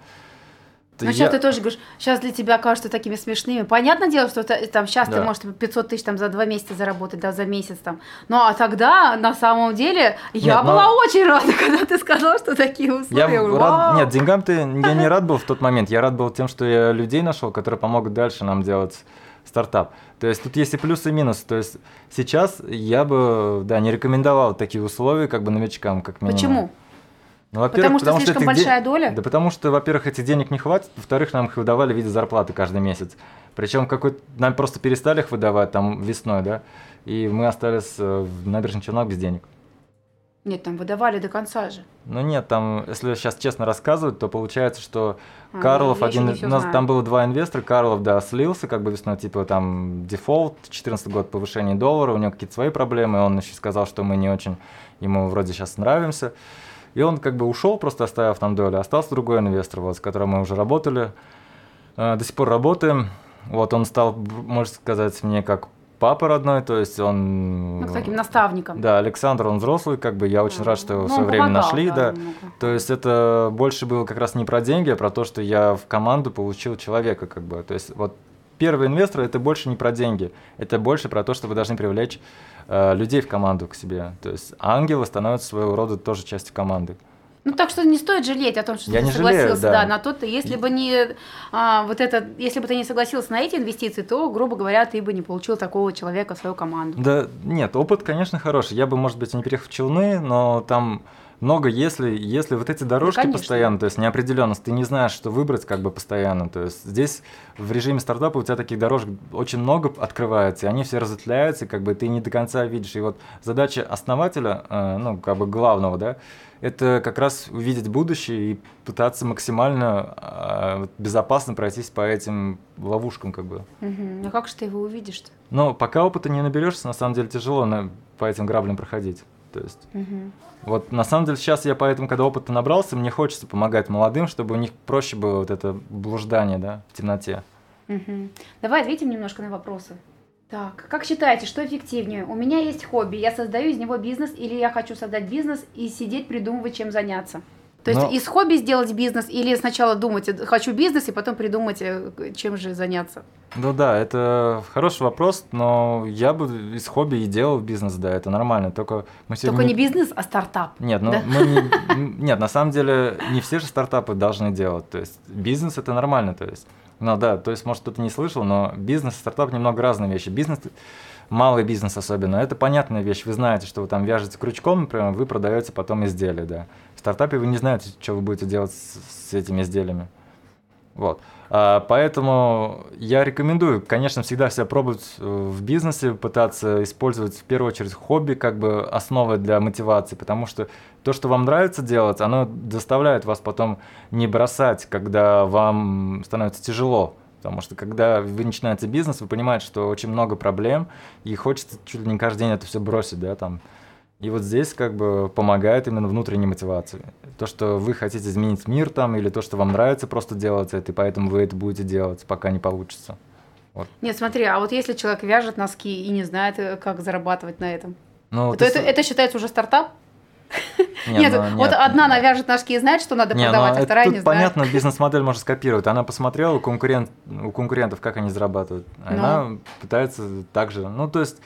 ну, я... сейчас ты тоже говоришь, сейчас для тебя кажутся такими смешными. Понятное дело, что это, там сейчас да. ты можешь 500 тысяч там за два месяца заработать, да, за месяц там. Ну, а тогда, на самом деле, я нет, была но... очень рада, <laughs> когда ты сказал, что такие условия. Я рад... Нет, деньгам ты я не <laughs> рад был в тот момент. Я рад был тем, что я людей нашел, которые помогут дальше нам делать стартап. То есть тут есть и плюсы, и минусы. То есть сейчас я бы, да, не рекомендовал такие условия как бы новичкам, как минимум. Почему? Ну, потому что потому слишком что большая де... доля? Да потому что, во-первых, этих денег не хватит, во-вторых, нам их выдавали в виде зарплаты каждый месяц. Причем какой нам просто перестали их выдавать там весной, да, и мы остались э, в набережных Челнах без денег. Нет, там выдавали до конца же. Ну нет, там, если сейчас честно рассказывать, то получается, что а, Карлов один, у нас там было два инвестора, Карлов, да, слился как бы весной, типа там дефолт, 14 год повышение доллара, у него какие-то свои проблемы, он еще сказал, что мы не очень ему вроде сейчас нравимся. И он как бы ушел, просто оставив там долю. Остался другой инвестор, вот, с которым мы уже работали. Э, до сих пор работаем. Вот он стал, можно сказать, мне как папа родной, то есть он... Ну, к таким наставникам. Да, Александр, он взрослый, как бы я очень рад, что его Ну, в свое он время помогал, нашли, да. много. То есть это больше было как раз не про деньги, а про то, что я в команду получил человека, как бы. То есть вот первый инвестор это больше не про деньги, это больше про то, что вы должны привлечь людей в команду к себе. То есть ангелы становятся своего рода тоже частью команды. Ну так что не стоит жалеть о том, что Я ты не жалею, согласился, да. да, на то, если бы не а, вот это, если бы ты не согласился на эти инвестиции, то, грубо говоря, ты бы не получил такого человека в свою команду. Да, нет, опыт, конечно, хороший. Я бы, может быть, не переехал в Челны, но там много если, если вот эти дорожки конечно. постоянно, то есть неопределенность, ты не знаешь, что выбрать как бы постоянно. То есть здесь в режиме стартапа у тебя таких дорожек очень много открывается, и они все разветвляются, и как бы ты не до конца видишь. И вот задача основателя, э, ну, как бы главного, да, это как раз увидеть будущее и пытаться максимально э, безопасно пройтись по этим ловушкам, как бы. Мгм. А как же ты его увидишь-то? Но пока опыта не наберешься, на самом деле тяжело на, по этим граблям проходить. То есть, Мгм. вот на самом деле сейчас я поэтому, когда опыта набрался, мне хочется помогать молодым, чтобы у них проще было вот это блуждание, да, в темноте. Мгм. Давай ответим немножко на вопросы. Так, как считаете, что эффективнее? У меня есть хобби, я создаю из него бизнес, или я хочу создать бизнес и сидеть придумывать, чем заняться? То есть Ну- из хобби сделать бизнес, или сначала думать, э, хочу бизнес, и потом придумать, э, чем же заняться? Ну да, это хороший вопрос, но я бы из хобби и делал бизнес, да, это нормально. Только мы сегодня Только не бизнес, а стартап. Нет, ну Да? мы не, нет, на самом деле не все же стартапы должны делать. То есть бизнес это нормально, то есть. Ну да, то есть, может, кто-то не слышал, но бизнес и стартап немного разные вещи. Бизнес, малый бизнес особенно, это понятная вещь. Вы знаете, что вы там вяжете крючком, например, вы продаете потом изделия, да. Стартапе вы не знаете, что вы будете делать с, с этими изделиями. Вот. А, поэтому я рекомендую, конечно, всегда себя пробовать э, в бизнесе, пытаться использовать в первую очередь хобби как бы основой для мотивации, потому что то, что вам нравится делать, оно заставляет вас потом не бросать, когда вам становится тяжело. Потому что когда вы начинаете бизнес, вы понимаете, что очень много проблем, и хочется чуть ли не каждый день это все бросить, да, там. И вот здесь как бы помогает именно внутренняя мотивация. То, что вы хотите изменить мир там, или то, что вам нравится просто делать это, и поэтому вы это будете делать, пока не получится. Нет, смотри, а вот если человек вяжет носки и не знает, э, как зарабатывать на этом, Ну, то это, с- это считается уже стартап? Не, Нет, ну, вот нет. одна навяжет ножки и знает, что надо Не, ну, продавать, а вторая не знает. понятно, <laughs> бизнес-модель можно скопировать. Она посмотрела у, конкурент, у конкурентов, как они зарабатывают. Ну. Она пытается так же. Ну, то есть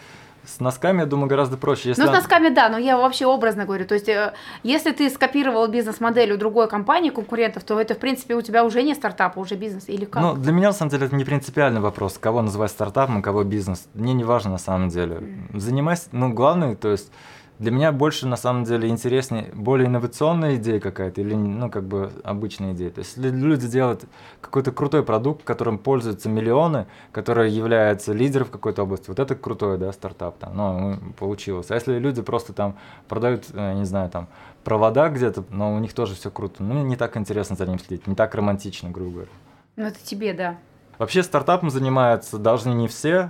с носками, я думаю, гораздо проще. Если Ну, с носками, да, но я вообще образно говорю. То есть, э, если ты скопировал бизнес-модель у другой компании, конкурентов, то это, в принципе, у тебя уже не стартап, а уже бизнес. Или как? Ну, для меня, на самом деле, это не принципиальный вопрос, кого называть стартапом, кого бизнес. Мне не важно, на самом деле. Занимайся, ну, главное, то есть, для меня больше, на самом деле, интереснее более инновационная идея какая-то или, ну, как бы, обычная идея. То есть, люди делают какой-то крутой продукт, которым пользуются миллионы, который является лидером в какой-то области, вот это крутой, да, стартап там, ну, получилось. А если люди просто там продают, э, не знаю, там, провода где-то, но у них тоже все круто, ну, не так интересно за ним следить, не так романтично, грубо говоря. Ну, это тебе, да. Вообще стартапом занимаются должны не все.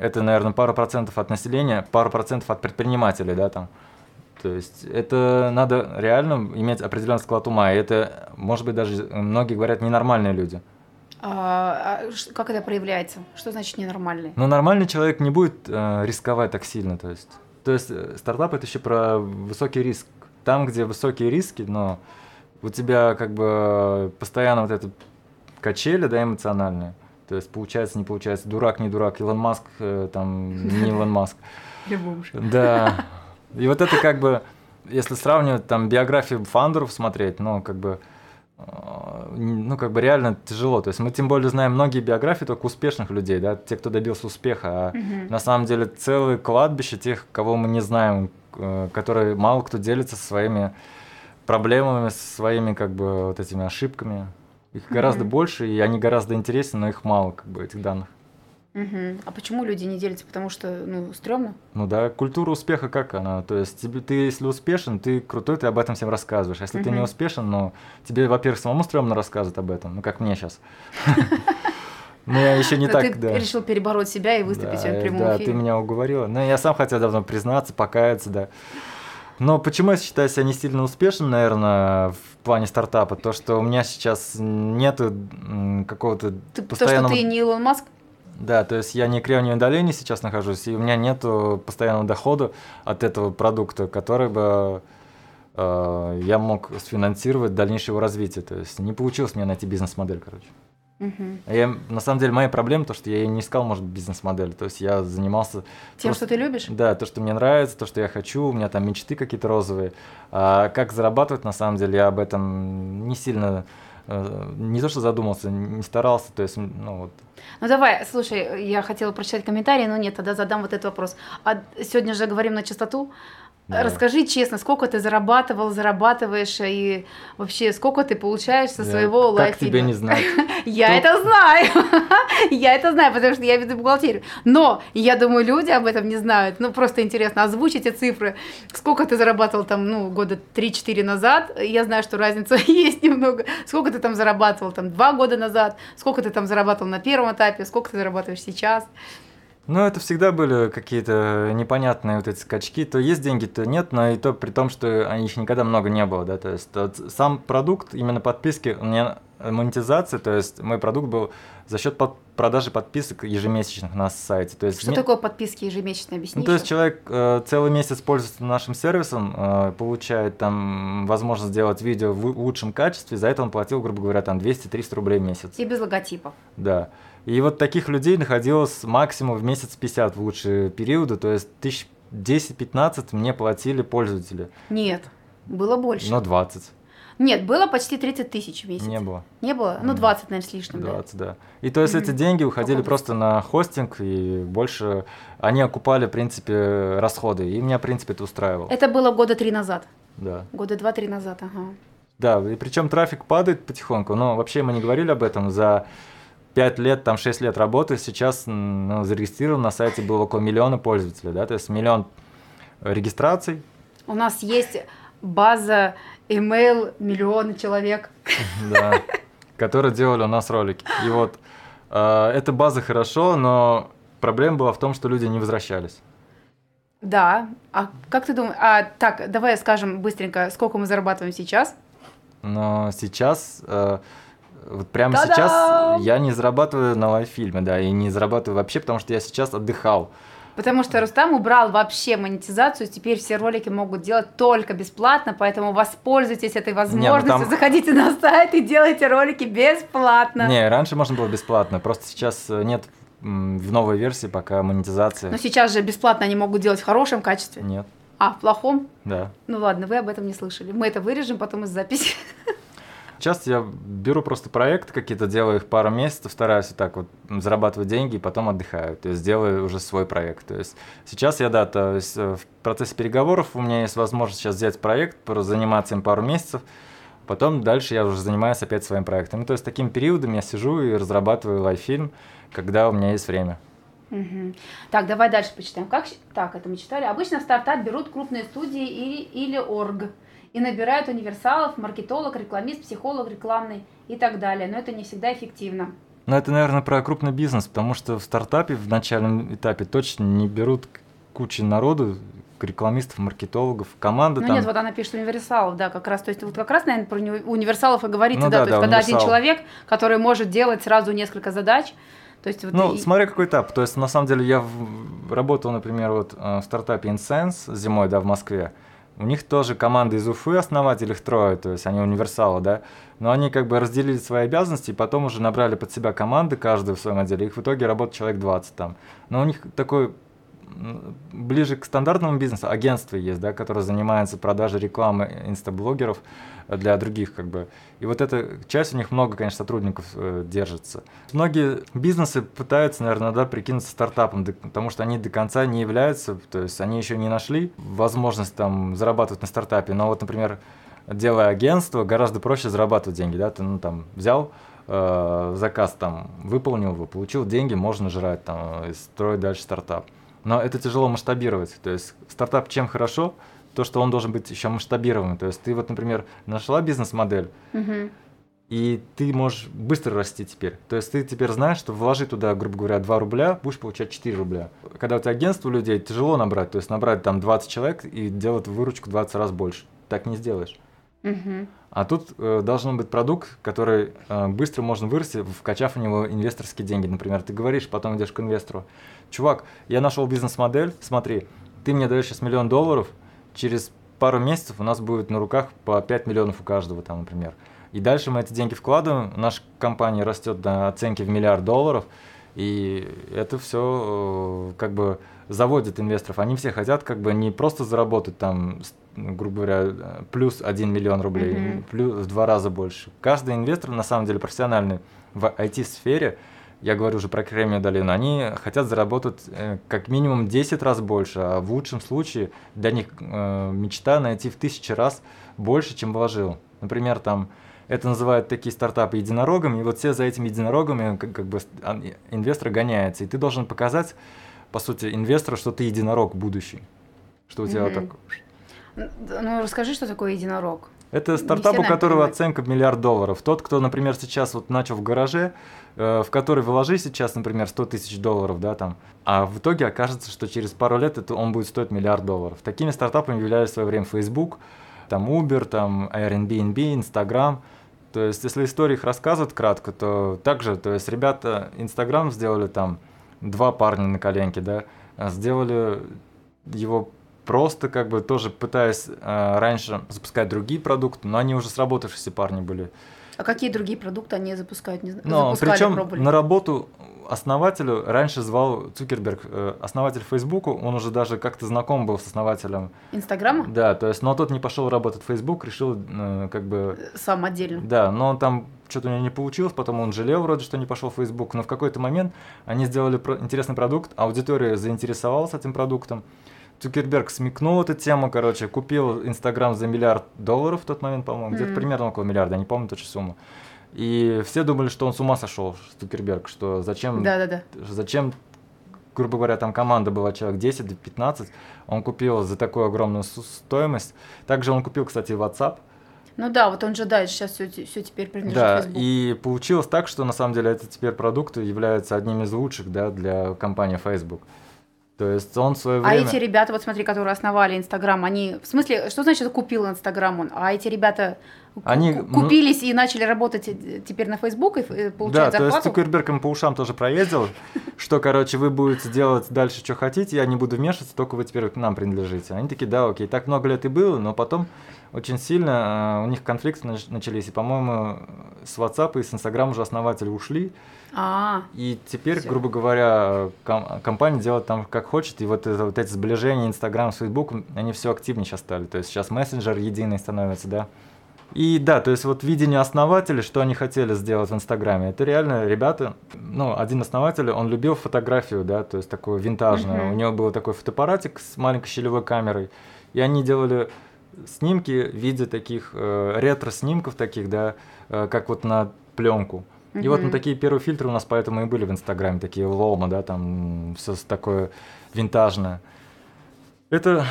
Это, наверное, пару процентов от населения, пару процентов от предпринимателей, да, там. То есть это надо реально иметь определенный склад ума. И это, может быть, даже э, многие говорят, ненормальные люди. А, а как это проявляется? Что значит ненормальный? Но нормальный человек не будет э, рисковать так сильно. То есть, то есть э, стартап это еще про высокий риск. Там, где высокие риски, но у тебя как бы постоянно вот это качели, да, эмоциональные. То есть получается, не получается, дурак, не дурак, Илон Маск, э, там, не Илон Маск. <laughs> Да. <laughs> И вот это как бы, если сравнивать там биографии фаундеров смотреть, ну, как бы, э, ну, как бы реально тяжело. То есть мы тем более знаем многие биографии только успешных людей, да, те, кто добился успеха, а Мгм. на самом деле целое кладбище тех, кого мы не знаем, э, которые мало кто делится своими проблемами, со своими как бы вот этими ошибками. Их гораздо Мгм. больше, и они гораздо интереснее, но их мало, как бы, этих данных. Мгм. А почему люди не делятся? Потому что, ну, стрёмно? Ну да, культура успеха как она? То есть тебе, ты, если успешен, ты крутой, ты об этом всем рассказываешь. А если ты не успешен, ну, тебе, во-первых, самому стрёмно рассказывать об этом, ну, как мне сейчас. <laughs> Ну, я еще не Но так, ты да. решил перебороть себя и выступить Да, в прямом Да, эфире. ты меня уговорила. Ну, я сам хотел давно признаться, покаяться, да. Но почему я считаю себя не сильно успешным, наверное, в плане стартапа? То, что у меня сейчас нету какого-то Ты- то, что постоянного... ты не Илон Маск? Да, то есть я не кремниевой долине сейчас нахожусь, и у меня нет постоянного дохода от этого продукта, который бы э, я мог сфинансировать дальнейшее его развитие. То есть не получилось мне найти бизнес-модель, короче. Угу. Я, на самом деле, моя проблема то, что я не искал, может, бизнес-модель. То есть я занимался... Тем, просто... что ты любишь? Да, то, что мне нравится, то, что я хочу, у меня там мечты какие-то розовые. А как зарабатывать, на самом деле, я об этом не сильно э, не то что задумался, не старался, то есть, ну вот. Ну давай, слушай, я хотела прочитать комментарий, но нет, тогда задам вот этот вопрос. А сегодня же говорим на чистоту. Да. Расскажи честно, сколько ты зарабатывал, зарабатываешь, и вообще сколько ты получаешь со да. своего лайф Как тебе не знать? <laughs> Я это знаю. <laughs> Я это знаю, потому что я веду бухгалтерию. Но я думаю, люди об этом не знают. Ну, просто интересно, озвучь эти цифры. Сколько ты зарабатывал там, ну, года 3-4 назад? Я знаю, что разница <laughs> есть немного. Сколько ты там зарабатывал там 2 года назад? Сколько ты там зарабатывал на первом этапе? Сколько ты зарабатываешь сейчас? Ну, это всегда были какие-то непонятные вот эти скачки. То есть деньги, то нет, но и то при том, что их никогда много не было, да. То есть тот, сам продукт, именно подписки, у меня монетизация, то есть мой продукт был за счет под продажи подписок ежемесячных на сайте. То есть что такое подписки ежемесячные, объясни? Ну, то есть человек э, целый месяц пользуется нашим сервисом, э, получает там возможность сделать видео в лучшем качестве, за это он платил, грубо говоря, там 200-300 рублей в месяц. И без логотипов. Да. И вот таких людей находилось максимум в месяц 50 в лучшие периоды, то есть тысяч 10-15 мне платили пользователи. Нет, было больше. Но 20. Нет, было почти 30 тысяч в месяц. Не было. Не было? Ну, 20, наверное, с лишним. 20, да. да. И то есть mm-hmm. эти деньги уходили просто на хостинг, и больше они окупали, в принципе, расходы. И меня, в принципе, это устраивало. Это было года три назад. Да. Года два-три назад, ага. Да, и причем трафик падает потихоньку, но вообще мы не говорили об этом. За 5 лет, там 6 лет работы, сейчас ну, зарегистрирован на сайте было около миллиона пользователей, да, то есть миллион регистраций. У нас есть база email миллиона человек. <laughs> Да, которые делали у нас ролики. И вот э, эта база хорошо, но проблема была в том, что люди не возвращались. Да. А как ты думаешь? А, так, давай скажем быстренько, сколько мы зарабатываем сейчас? Но сейчас э, вот прямо Та-дам! сейчас я не зарабатываю на лайффильме, да, и не зарабатываю вообще, потому что я сейчас отдыхал. Потому что Рустам убрал вообще монетизацию, теперь все ролики могут делать только бесплатно, поэтому воспользуйтесь этой возможностью, Не, ну там... заходите на сайт и делайте ролики бесплатно. Не, раньше можно было бесплатно, просто сейчас э, нет в новой версии пока монетизации. Но сейчас же бесплатно они могут делать в хорошем качестве. Нет. А, в плохом? Да. Ну ладно, вы об этом не слышали. Мы это вырежем потом из записи. Часто я беру просто проекты какие-то, делаю их пару месяцев, стараюсь так вот зарабатывать деньги и потом отдыхаю. То есть делаю уже свой проект. То есть сейчас я, да, то есть э, в процессе переговоров у меня есть возможность сейчас взять проект, заниматься им пару месяцев, потом дальше я уже занимаюсь опять своим проектом. Ну, то есть таким периодом я сижу и разрабатываю лайффильм, когда у меня есть время. Угу. Так, давай дальше почитаем. Как так это мы читали? Обычно в стартап берут крупные студии или, или орг и набирают универсалов, маркетолог, рекламист, психолог рекламный и так далее. Но это не всегда эффективно. Но это, наверное, про крупный бизнес, потому что в стартапе в начальном этапе точно не берут кучу народу, рекламистов, маркетологов, команды. Ну там... нет, вот она пишет универсалов, да, как раз, то есть вот как раз, наверное, про универсалов и говорится, ну, да, да, то есть да, когда универсал. один человек, который может делать сразу несколько задач, то есть вот ну, и... смотри, какой этап. То есть, на самом деле, я в... работал, например, вот э, в стартапе InSense зимой, да, в Москве. У них тоже команда из Уфы, основатель их трое, то есть они универсалы, да. Но они как бы разделили свои обязанности и потом уже набрали под себя команды, каждую в своем отделе. Их в итоге работает человек 20 там. Но у них такой ближе к стандартному бизнесу агентство есть, да, которое занимается продажей рекламы инстаблогеров для других, как бы. И вот эта часть у них много, конечно, сотрудников э, держится. Многие бизнесы пытаются, наверное, да, прикинуться стартапом, потому что они до конца не являются, то есть они еще не нашли возможность там зарабатывать на стартапе. Но вот, например, делая агентство, гораздо проще зарабатывать деньги, да, ты ну, там взял э, заказ, там выполнил его, получил деньги, можно жрать там и строить дальше стартап. Но это тяжело масштабировать. То есть стартап чем хорошо? То, что он должен быть еще масштабируемым. То есть ты вот, например, нашла бизнес-модель, угу. и ты можешь быстро расти теперь. То есть ты теперь знаешь, что вложи туда, грубо говоря, 2 рубля, будешь получать 4 рубля. Когда у тебя агентство людей, тяжело набрать. То есть набрать там 20 человек и делать выручку 20 раз больше. Так не сделаешь. А тут э, должен быть продукт, который э, быстро можно вырасти, вкачав в него инвесторские деньги. Например, ты говоришь, потом идешь к инвестору. Чувак, я нашел бизнес-модель, смотри, ты мне даешь сейчас миллион долларов, через пару месяцев у нас будет на руках по 5 миллионов у каждого, там, например. И дальше мы эти деньги вкладываем, наша компания растет до оценки в миллиард долларов, и это все как бы заводит инвесторов. Они все хотят как бы не просто заработать там, грубо говоря, э, плюс 1 миллион рублей, Мгм. плюс в два раза больше. Каждый инвестор, на самом деле, профессиональный в IT-сфере, я говорю уже про Кремниевую долину, они хотят заработать э, как минимум 10 раз больше, а в лучшем случае для них э, мечта найти в тысячи раз больше, чем вложил. Например, там это называют такие стартапы единорогами, и вот все за этими единорогами как, как бы а, инвестор гоняется, и ты должен показать, по сути, инвестору, что ты единорог будущий, что у тебя вот Мгм. так Ну, расскажи, что такое единорог. это стартап, у которого понимают. оценка в миллиард долларов. Тот, кто, например, сейчас вот начал в гараже, э, в который вложи сейчас, например, 100 тысяч долларов, да, там, а в итоге окажется, что через пару лет это он будет стоить миллиард долларов. Такими стартапами являлись в свое время Facebook, там Uber, там Airbnb, Instagram. То есть, если истории их рассказывать кратко, то также, то есть, ребята Instagram сделали там два парня на коленке, да, сделали его просто как бы тоже пытаясь э, раньше запускать другие продукты, но они уже сработавшиеся парни были. А какие другие продукты они запускают? Не знаю. Но Запускали, причем пробовали? на работу основателю раньше звал Цукерберг, э, основатель Фейсбука, он уже даже как-то знаком был с основателем. Инстаграма? Да, то есть, но тот не пошел работать в Facebook, решил э, как бы Сам отдельно. да, но он там что-то у него не получилось, потом он жалел вроде, что не пошел в Facebook, но в какой-то момент они сделали интересный продукт, аудитория заинтересовалась этим продуктом. Цукерберг смекнул эту тему, короче, купил Инстаграм за миллиард долларов в тот момент, по-моему, где-то Мгм. примерно около миллиарда, я не помню точно сумму. И все думали, что он с ума сошел, Цукерберг, что зачем, Да-да-да. зачем, грубо говоря, там команда была человек 10-15, он купил за такую огромную стоимость. Также он купил, кстати, WhatsApp, Ну да, вот он же дальше сейчас все, все теперь принадлежит да, Facebook. и получилось так, что на самом деле это теперь продукты являются одним из лучших да, для компании Facebook. То есть он в свое А время... эти ребята, вот смотри, которые основали Инстаграм, они... В смысле, что значит купил Инстаграм он? А эти ребята Они, ку- ну- купились и начали работать э, теперь на Facebook и э, Да, получать то есть зарплату? Цукерберг им по ушам тоже проездил, <laughs> что, короче, вы будете делать дальше, что хотите, я не буду вмешиваться, только вы теперь к нам принадлежите. Они такие, да, окей, так много лет и было, но потом очень сильно э, у них конфликты нач- начались, и, по-моему, с WhatsApp и с Instagram уже основатели ушли, А, И теперь, Всё. грубо говоря, ком- компания делает там как хочет, и вот, это, вот эти сближения Инстаграм с Фейсбуком, они все активнее сейчас стали. То есть сейчас мессенджер единый становится, да. И да, то есть вот видение основателей, что они хотели сделать в Инстаграме, это реально ребята, ну, один основатель, он любил фотографию, да, то есть такую винтажную. Мгм. У него был такой фотоаппаратик с маленькой щелевой камерой, и они делали снимки в виде таких э, ретро-снимков таких, да, э, как вот на пленку. И вот на такие первые фильтры у нас поэтому и были в Инстаграме, такие лома, да, там все такое винтажное. Это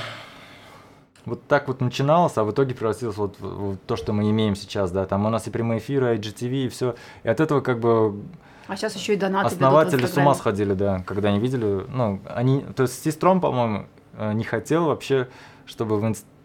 вот так вот начиналось, а в итоге превратилось вот в то, что мы имеем сейчас, да, там у нас и прямые эфиры, IGTV, и все. И от этого как бы а сейчас еще и донаты основатели с Инстаграме. ума сходили, да, когда они видели, ну, они, то есть Систром, по-моему, э, не хотел вообще, чтобы в, инс- м,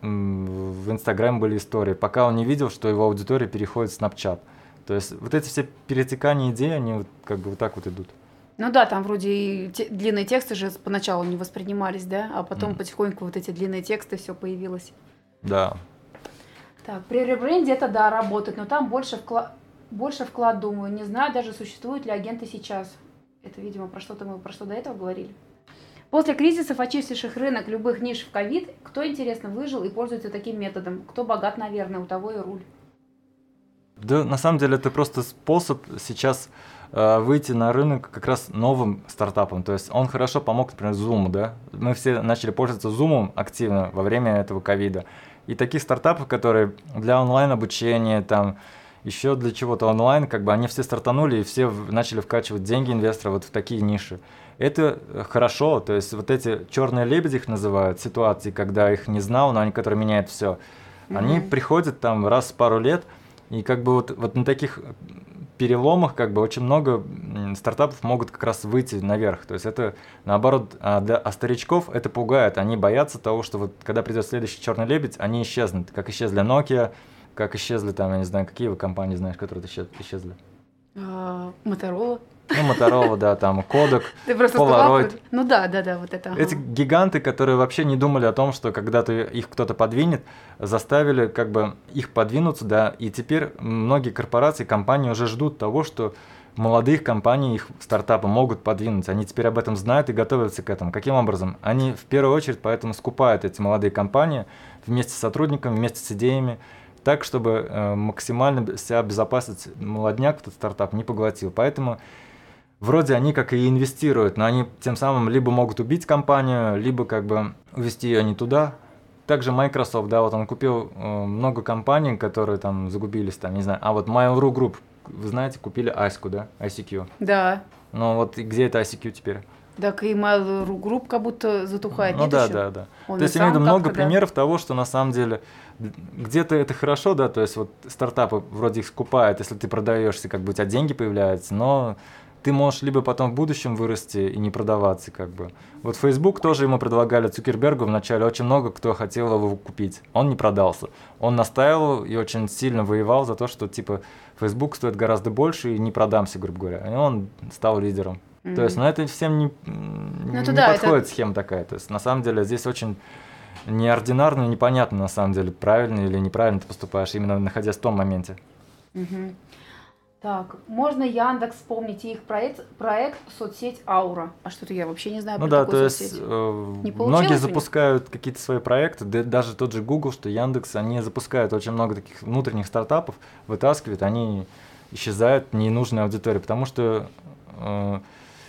в Инстаграме были истории, пока он не видел, что его аудитория переходит в Snapchat. То есть вот эти все перетекания идей, они вот как бы вот так вот идут. Ну да, там вроде и те- длинные тексты же поначалу не воспринимались, да, а потом Мгм. потихоньку вот эти длинные тексты все появилось. Да. Так, при ребренде это да, работает, но там больше, вкла- больше вклад, думаю. Не знаю даже, существуют ли агенты сейчас. Это, видимо, про что-то мы про что до этого говорили. После кризисов, очистивших рынок любых ниш в ковид, кто, интересно, выжил и пользуется таким методом? Кто богат, наверное, у того и руль. Да, на самом деле это просто способ сейчас э, выйти на рынок как раз новым стартапом. То есть он хорошо помог, например, Zoom, да. Мы все начали пользоваться Zoom активно во время этого ковида. И таких стартапов, которые для онлайн-обучения, там, еще для чего-то онлайн, как бы они все стартанули и все начали вкачивать деньги инвесторов вот в такие ниши. Это э, хорошо, то есть вот эти черные лебеди их называют, ситуации, когда их не знал, но они, которые меняют все. Они Мгм. приходят там раз в пару лет, и как бы вот, вот на таких переломах как бы очень много стартапов могут как раз выйти наверх. То есть это наоборот, а, для, а старичков это пугает. Они боятся того, что вот когда придет следующий черный лебедь, они исчезнут. Как исчезли Nokia, как исчезли там, я не знаю, какие вы компании знаешь, которые исчезли? Моторола. Ну, Моторола, да, там, Кодек, <laughs> Polaroid. Ну да, да, да, вот это. Эти гиганты, которые вообще не думали о том, что когда-то их кто-то подвинет, заставили как бы их подвинуться, да, и теперь многие корпорации, компании уже ждут того, что молодых компаний, их стартапы могут подвинуть. Они теперь об этом знают и готовятся к этому. Каким образом? Они в первую очередь поэтому скупают эти молодые компании вместе с сотрудниками, вместе с идеями, так, чтобы э, максимально себя обезопасить молодняк, этот стартап не поглотил. Поэтому вроде они как и инвестируют, но они тем самым либо могут убить компанию, либо как бы увести ее не туда. Также Microsoft, да, вот он купил э, много компаний, которые там загубились, там, не знаю, а вот Mail.ru Group, вы знаете, купили ISQ, да, ICQ. Да. Ну вот где это ICQ теперь? Так и Mail.ru Group как будто затухает. Ну да, еще? да, да. Он то есть сам имею в виду много да. примеров того, что на самом деле где-то это хорошо, да, то есть вот стартапы вроде их скупают, если ты продаешься, как бы у тебя деньги появляются, но ты можешь либо потом в будущем вырасти и не продаваться, как бы. Вот Facebook тоже ему предлагали Цукербергу вначале очень много, кто хотел его купить. Он не продался. Он настаивал и очень сильно воевал за то, что типа Facebook стоит гораздо больше и не продамся, грубо говоря. И он стал лидером. То есть, но это всем не, м, не это да, это- подходит схема такая. То есть, на самом деле, здесь очень неординарно и непонятно, на самом деле, правильно или неправильно ты поступаешь, именно находясь в том моменте. Мгм. Так, можно Яндекс вспомнить и их проект, проект соцсеть Аура. А что-то я вообще не знаю Ну про да, такую то есть соцсеть. э, Не многие запускают какие-то свои проекты, да- даже тот же Google, что Яндекс, они запускают очень много таких внутренних стартапов, вытаскивают, они исчезают ненужной аудитории, потому что э,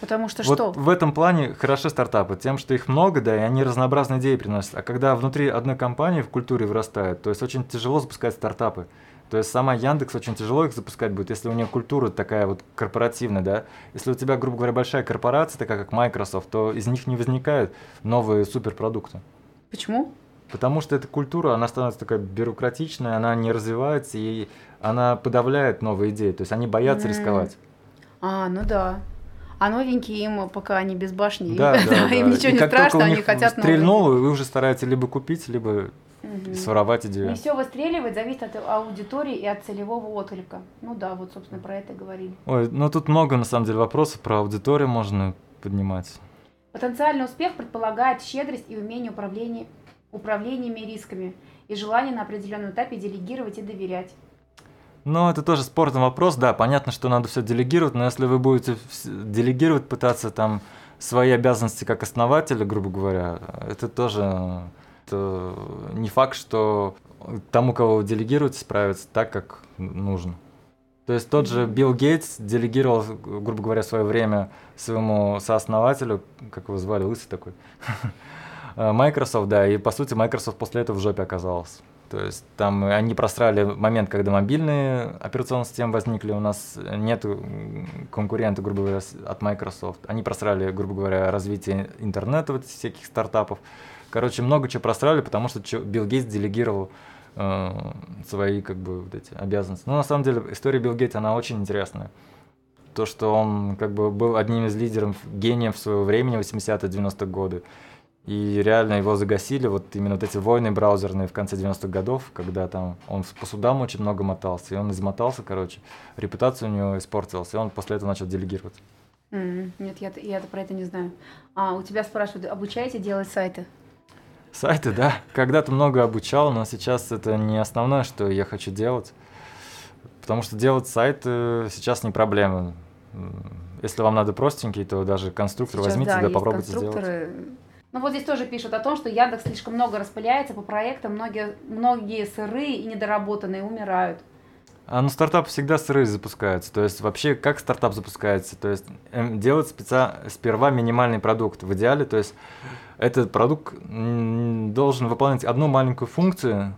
Потому что вот что? в этом плане хороши стартапы, тем, что их много, да, и они разнообразные идеи приносят. А когда внутри одной компании в культуре вырастает, то есть очень тяжело запускать стартапы. То есть сама Яндекс очень тяжело их запускать будет, если у нее культура такая вот корпоративная, да. Если у тебя, грубо говоря, большая корпорация, такая как Microsoft, то из них не возникают новые суперпродукты. Почему? Потому что эта культура, она становится такая бюрократичная, она не развивается, и она подавляет новые идеи. То есть они боятся М. рисковать. А, ну да. А новенькие им, пока они без башни, <laughs> им, Да, да, да. им ничего И не страшно, у они хотят новые. стрельнуло, вы уже стараетесь либо купить, либо Мгм. своровать идею. Не все выстреливает, зависит от аудитории и от целевого отклика. Ну да, вот, собственно, про это говорили. Ой, ну тут много на самом деле вопросов про аудиторию можно поднимать. Потенциальный успех предполагает щедрость и умение управления, управлениями рисками и желание на определенном этапе делегировать и доверять. Ну, это тоже спорный вопрос, да, понятно, что надо все делегировать, но если вы будете делегировать, пытаться там свои обязанности как основателя, грубо говоря, это тоже не факт, что тому, кого вы делегируете, справится так, как нужно. То есть тот же. Билл Гейтс делегировал, грубо говоря, свое время своему сооснователю, как его звали, лысый такой, <laughs> э, Microsoft, да, и по сути Microsoft после этого в жопе оказался. То есть там они просрали момент, когда мобильные операционные системы возникли, у нас нет конкурента, грубо говоря, от Microsoft. Они просрали, грубо говоря, развитие интернета, вот всяких стартапов. Короче, много чего просрали, потому что Билл Гейтс делегировал э, свои как бы вот эти обязанности. Но на самом деле история Билл Гейтса, она очень интересная. То, что он как бы был одним из лидеров, гениев своего времени, 80-е, 90-е годы. И реально его загасили, вот именно вот эти войны браузерные в конце 90-х годов, когда там он по судам очень много мотался, и он измотался, короче, репутация у него испортилась, и он после этого начал делегировать. М, Нет, я, я про это не знаю. А, у тебя спрашивают, обучаете делать сайты? Сайты, да, когда-то много обучал, но сейчас это не основное, что я хочу делать, потому что делать сайты сейчас не проблема. Если вам надо простенький, то даже конструктор Сейчас, возьмите, да, да, попробуйте сделать. конструкторы. Ну вот здесь тоже пишут о том, что Яндекс слишком много распыляется по проектам, многие, многие сырые и недоработанные умирают. А, ну, стартап всегда сырые запускаются. То есть, вообще, как стартап запускается? То есть, эм, делать спеца... сперва минимальный продукт в идеале. То есть, этот продукт должен выполнять одну маленькую функцию,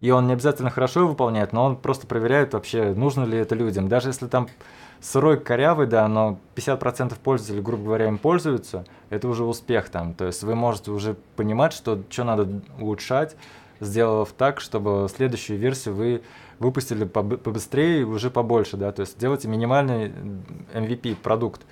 и он не обязательно хорошо ее выполняет, но он просто проверяет вообще, нужно ли это людям. Даже если там сырой, корявый, да, но 50% пользователей, грубо говоря, им пользуются, это уже успех там. То есть, вы можете уже понимать, что, что надо улучшать, сделав так, чтобы следующую версию вы выпустили побыстрее и уже побольше, да, то есть делайте минимальный MVP продукт,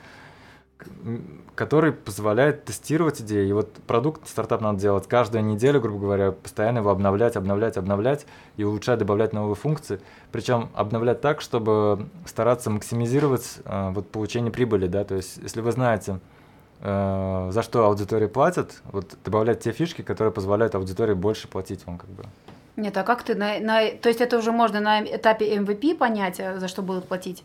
который позволяет тестировать идеи. И вот продукт стартап надо делать каждую неделю, грубо говоря, постоянно его обновлять, обновлять, обновлять и улучшать, добавлять новые функции. Причем обновлять так, чтобы стараться максимизировать э, вот получение прибыли, да, то есть если вы знаете, э, за что аудитория платит, вот добавлять те фишки, которые позволяют аудитории больше платить вам, как бы. Нет, а как ты на, на... То есть это уже можно на этапе MVP понять, э, за что будут платить?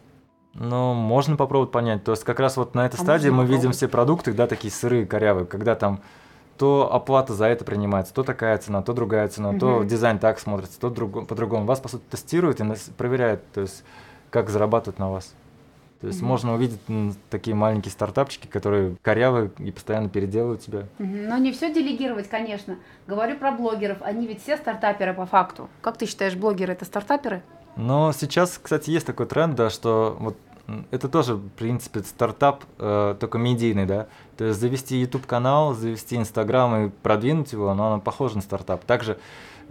Ну, можно попробовать понять. То есть как раз вот на этой а стадии мы видим все продукты, да, такие сырые, корявые, когда там то оплата за это принимается, то такая цена, то другая цена, угу. то дизайн так смотрится, то друг, по-другому. Вас, по сути, тестируют и проверяют, то есть как зарабатывают на вас. То есть mm можно увидеть такие маленькие стартапчики, которые корявые и постоянно переделывают себя. mm Но не все делегировать, конечно. Говорю про блогеров. Они ведь все стартаперы по факту. Как ты считаешь, блогеры это стартаперы? Но сейчас, кстати, есть такой тренд, да, что вот это тоже, в принципе, стартап, э, только медийный, да. То есть завести YouTube канал, завести Instagram и продвинуть его, но оно похоже на стартап. Также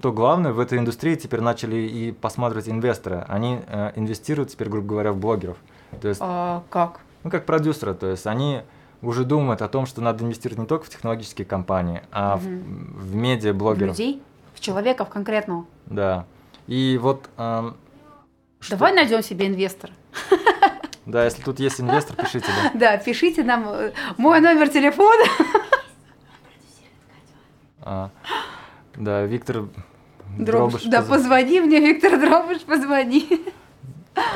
то главное в этой индустрии теперь начали и посматривать инвесторы. Они э, инвестируют теперь, грубо говоря, в блогеров. То есть, а как? Ну, как продюсеры. То есть они уже думают о том, что надо инвестировать не только в технологические компании, а угу. в, в медиа-блогеров. В людей? В человеков конкретного? Да. И вот э, что? Давай найдем себе инвестора. <laughs> Да, если тут есть инвестор, пишите, да. Да, пишите нам э, мой номер телефона. А, да, Виктор Дробыш. Да, позвони мне, Виктор Дробыш, позвони.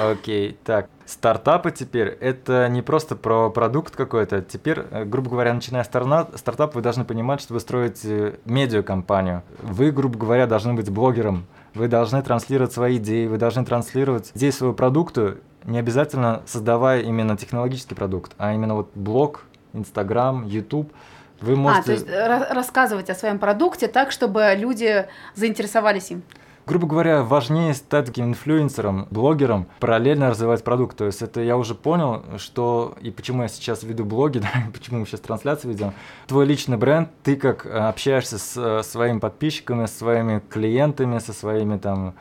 Окей, так. Стартапы теперь это не просто про продукт какой-то. Теперь, э, грубо говоря, начиная стартап, вы должны понимать, что вы строите медиакомпанию. Вы, грубо говоря, должны быть блогером вы должны транслировать свои идеи, вы должны транслировать идеи своего продукта, не обязательно создавая именно технологический продукт, а именно вот блог, Инстаграм, Ютуб. Вы можете... А, то есть рассказывать о своем продукте так, чтобы люди заинтересовались им грубо говоря, важнее стать таким инфлюенсером, блогером, параллельно развивать продукт. То есть это я уже понял, что и почему я сейчас веду блоги, <laughs> да, почему мы сейчас трансляции ведем. Твой личный бренд, ты как э, общаешься с э, своими подписчиками, с своими клиентами, со своими там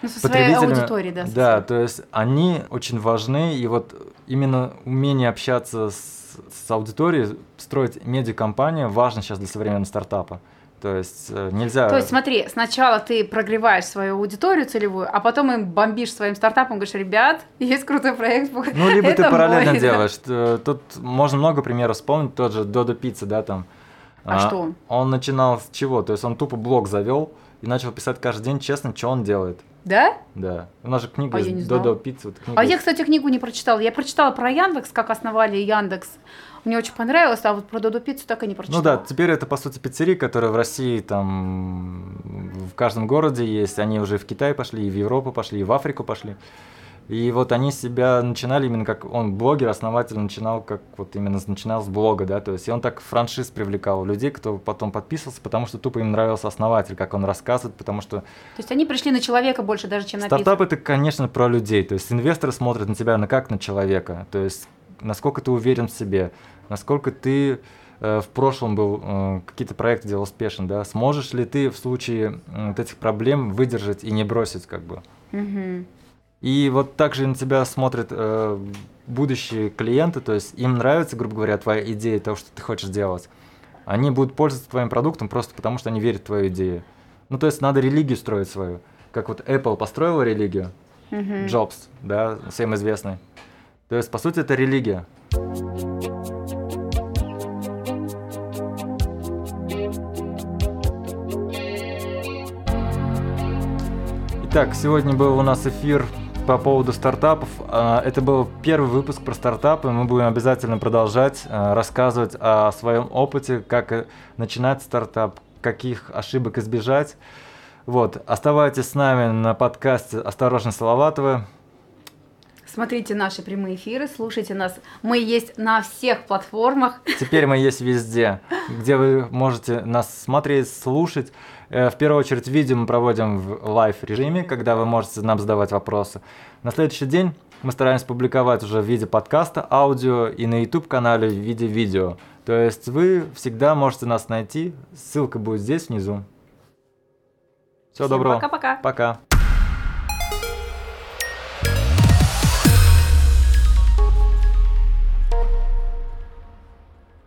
ну, со своей аудиторией, да. Да, то есть они очень важны, и вот именно умение общаться с, с аудиторией, строить медиакомпанию важно сейчас для современного стартапа. То есть э, нельзя... То есть смотри, сначала ты прогреваешь свою аудиторию целевую, а потом им бомбишь своим стартапом, говоришь, ребят, <laughs> есть крутой проект. Ну, либо ты параллельно мой, делаешь. Да. Тут можно много примеров вспомнить, тот же Додо Пицца, да, там. А, а что он? Он начинал с чего? То есть он тупо блог завел и начал писать каждый день честно, что он делает. Да? Да. У нас же книга а Додо Пицца. Вот книга. А я, кстати, книгу не прочитала. Я прочитала про Яндекс, как основали Яндекс. Мне очень понравилось, а вот про Додо Пиццу так и не прочитала. Ну да, теперь это, по сути, пиццерии, которые в России там в каждом городе есть. Они уже в Китай пошли, и в Европу пошли, и в Африку пошли. И вот они себя начинали именно как он блогер, основатель начинал как вот именно начинал с блога, да, то есть и он так франшиз привлекал людей, кто потом подписывался, потому что тупо им нравился основатель, как он рассказывает, потому что... То есть они пришли на человека больше даже, чем на Стартап это, конечно, про людей, то есть инвесторы смотрят на тебя на как на человека, то есть насколько ты уверен в себе, насколько ты э, в прошлом был, э, какие-то проекты делал успешен, да, сможешь ли ты в случае вот этих проблем выдержать и не бросить, как бы. Угу. И вот также на тебя смотрят э, будущие клиенты, то есть им нравится, грубо говоря, твоя идея, того, что ты хочешь делать. Они будут пользоваться твоим продуктом просто потому, что они верят в твою идею. Ну, то есть надо религию строить свою. Как вот Apple построила религию, mm-hmm. Джобс, да, всем известный. То есть, по сути, это религия. Итак, сегодня был у нас эфир по поводу стартапов. А, это был первый выпуск про стартапы. Мы будем обязательно продолжать а, рассказывать о своем опыте, как э, начинать стартап, каких ошибок избежать. Вот, оставайтесь с нами на подкасте «Осторожно, Салаватовы». Смотрите наши прямые эфиры, слушайте нас. Мы есть на всех платформах. Теперь мы есть везде, где вы можете нас смотреть, слушать. Э, в первую очередь видео мы проводим в live режиме, когда вы можете нам задавать вопросы. На следующий день мы стараемся публиковать уже в виде подкаста, аудио и на YouTube канале в виде видео. То есть вы всегда можете нас найти, ссылка будет здесь внизу. Всего доброго. Пока-пока. Пока.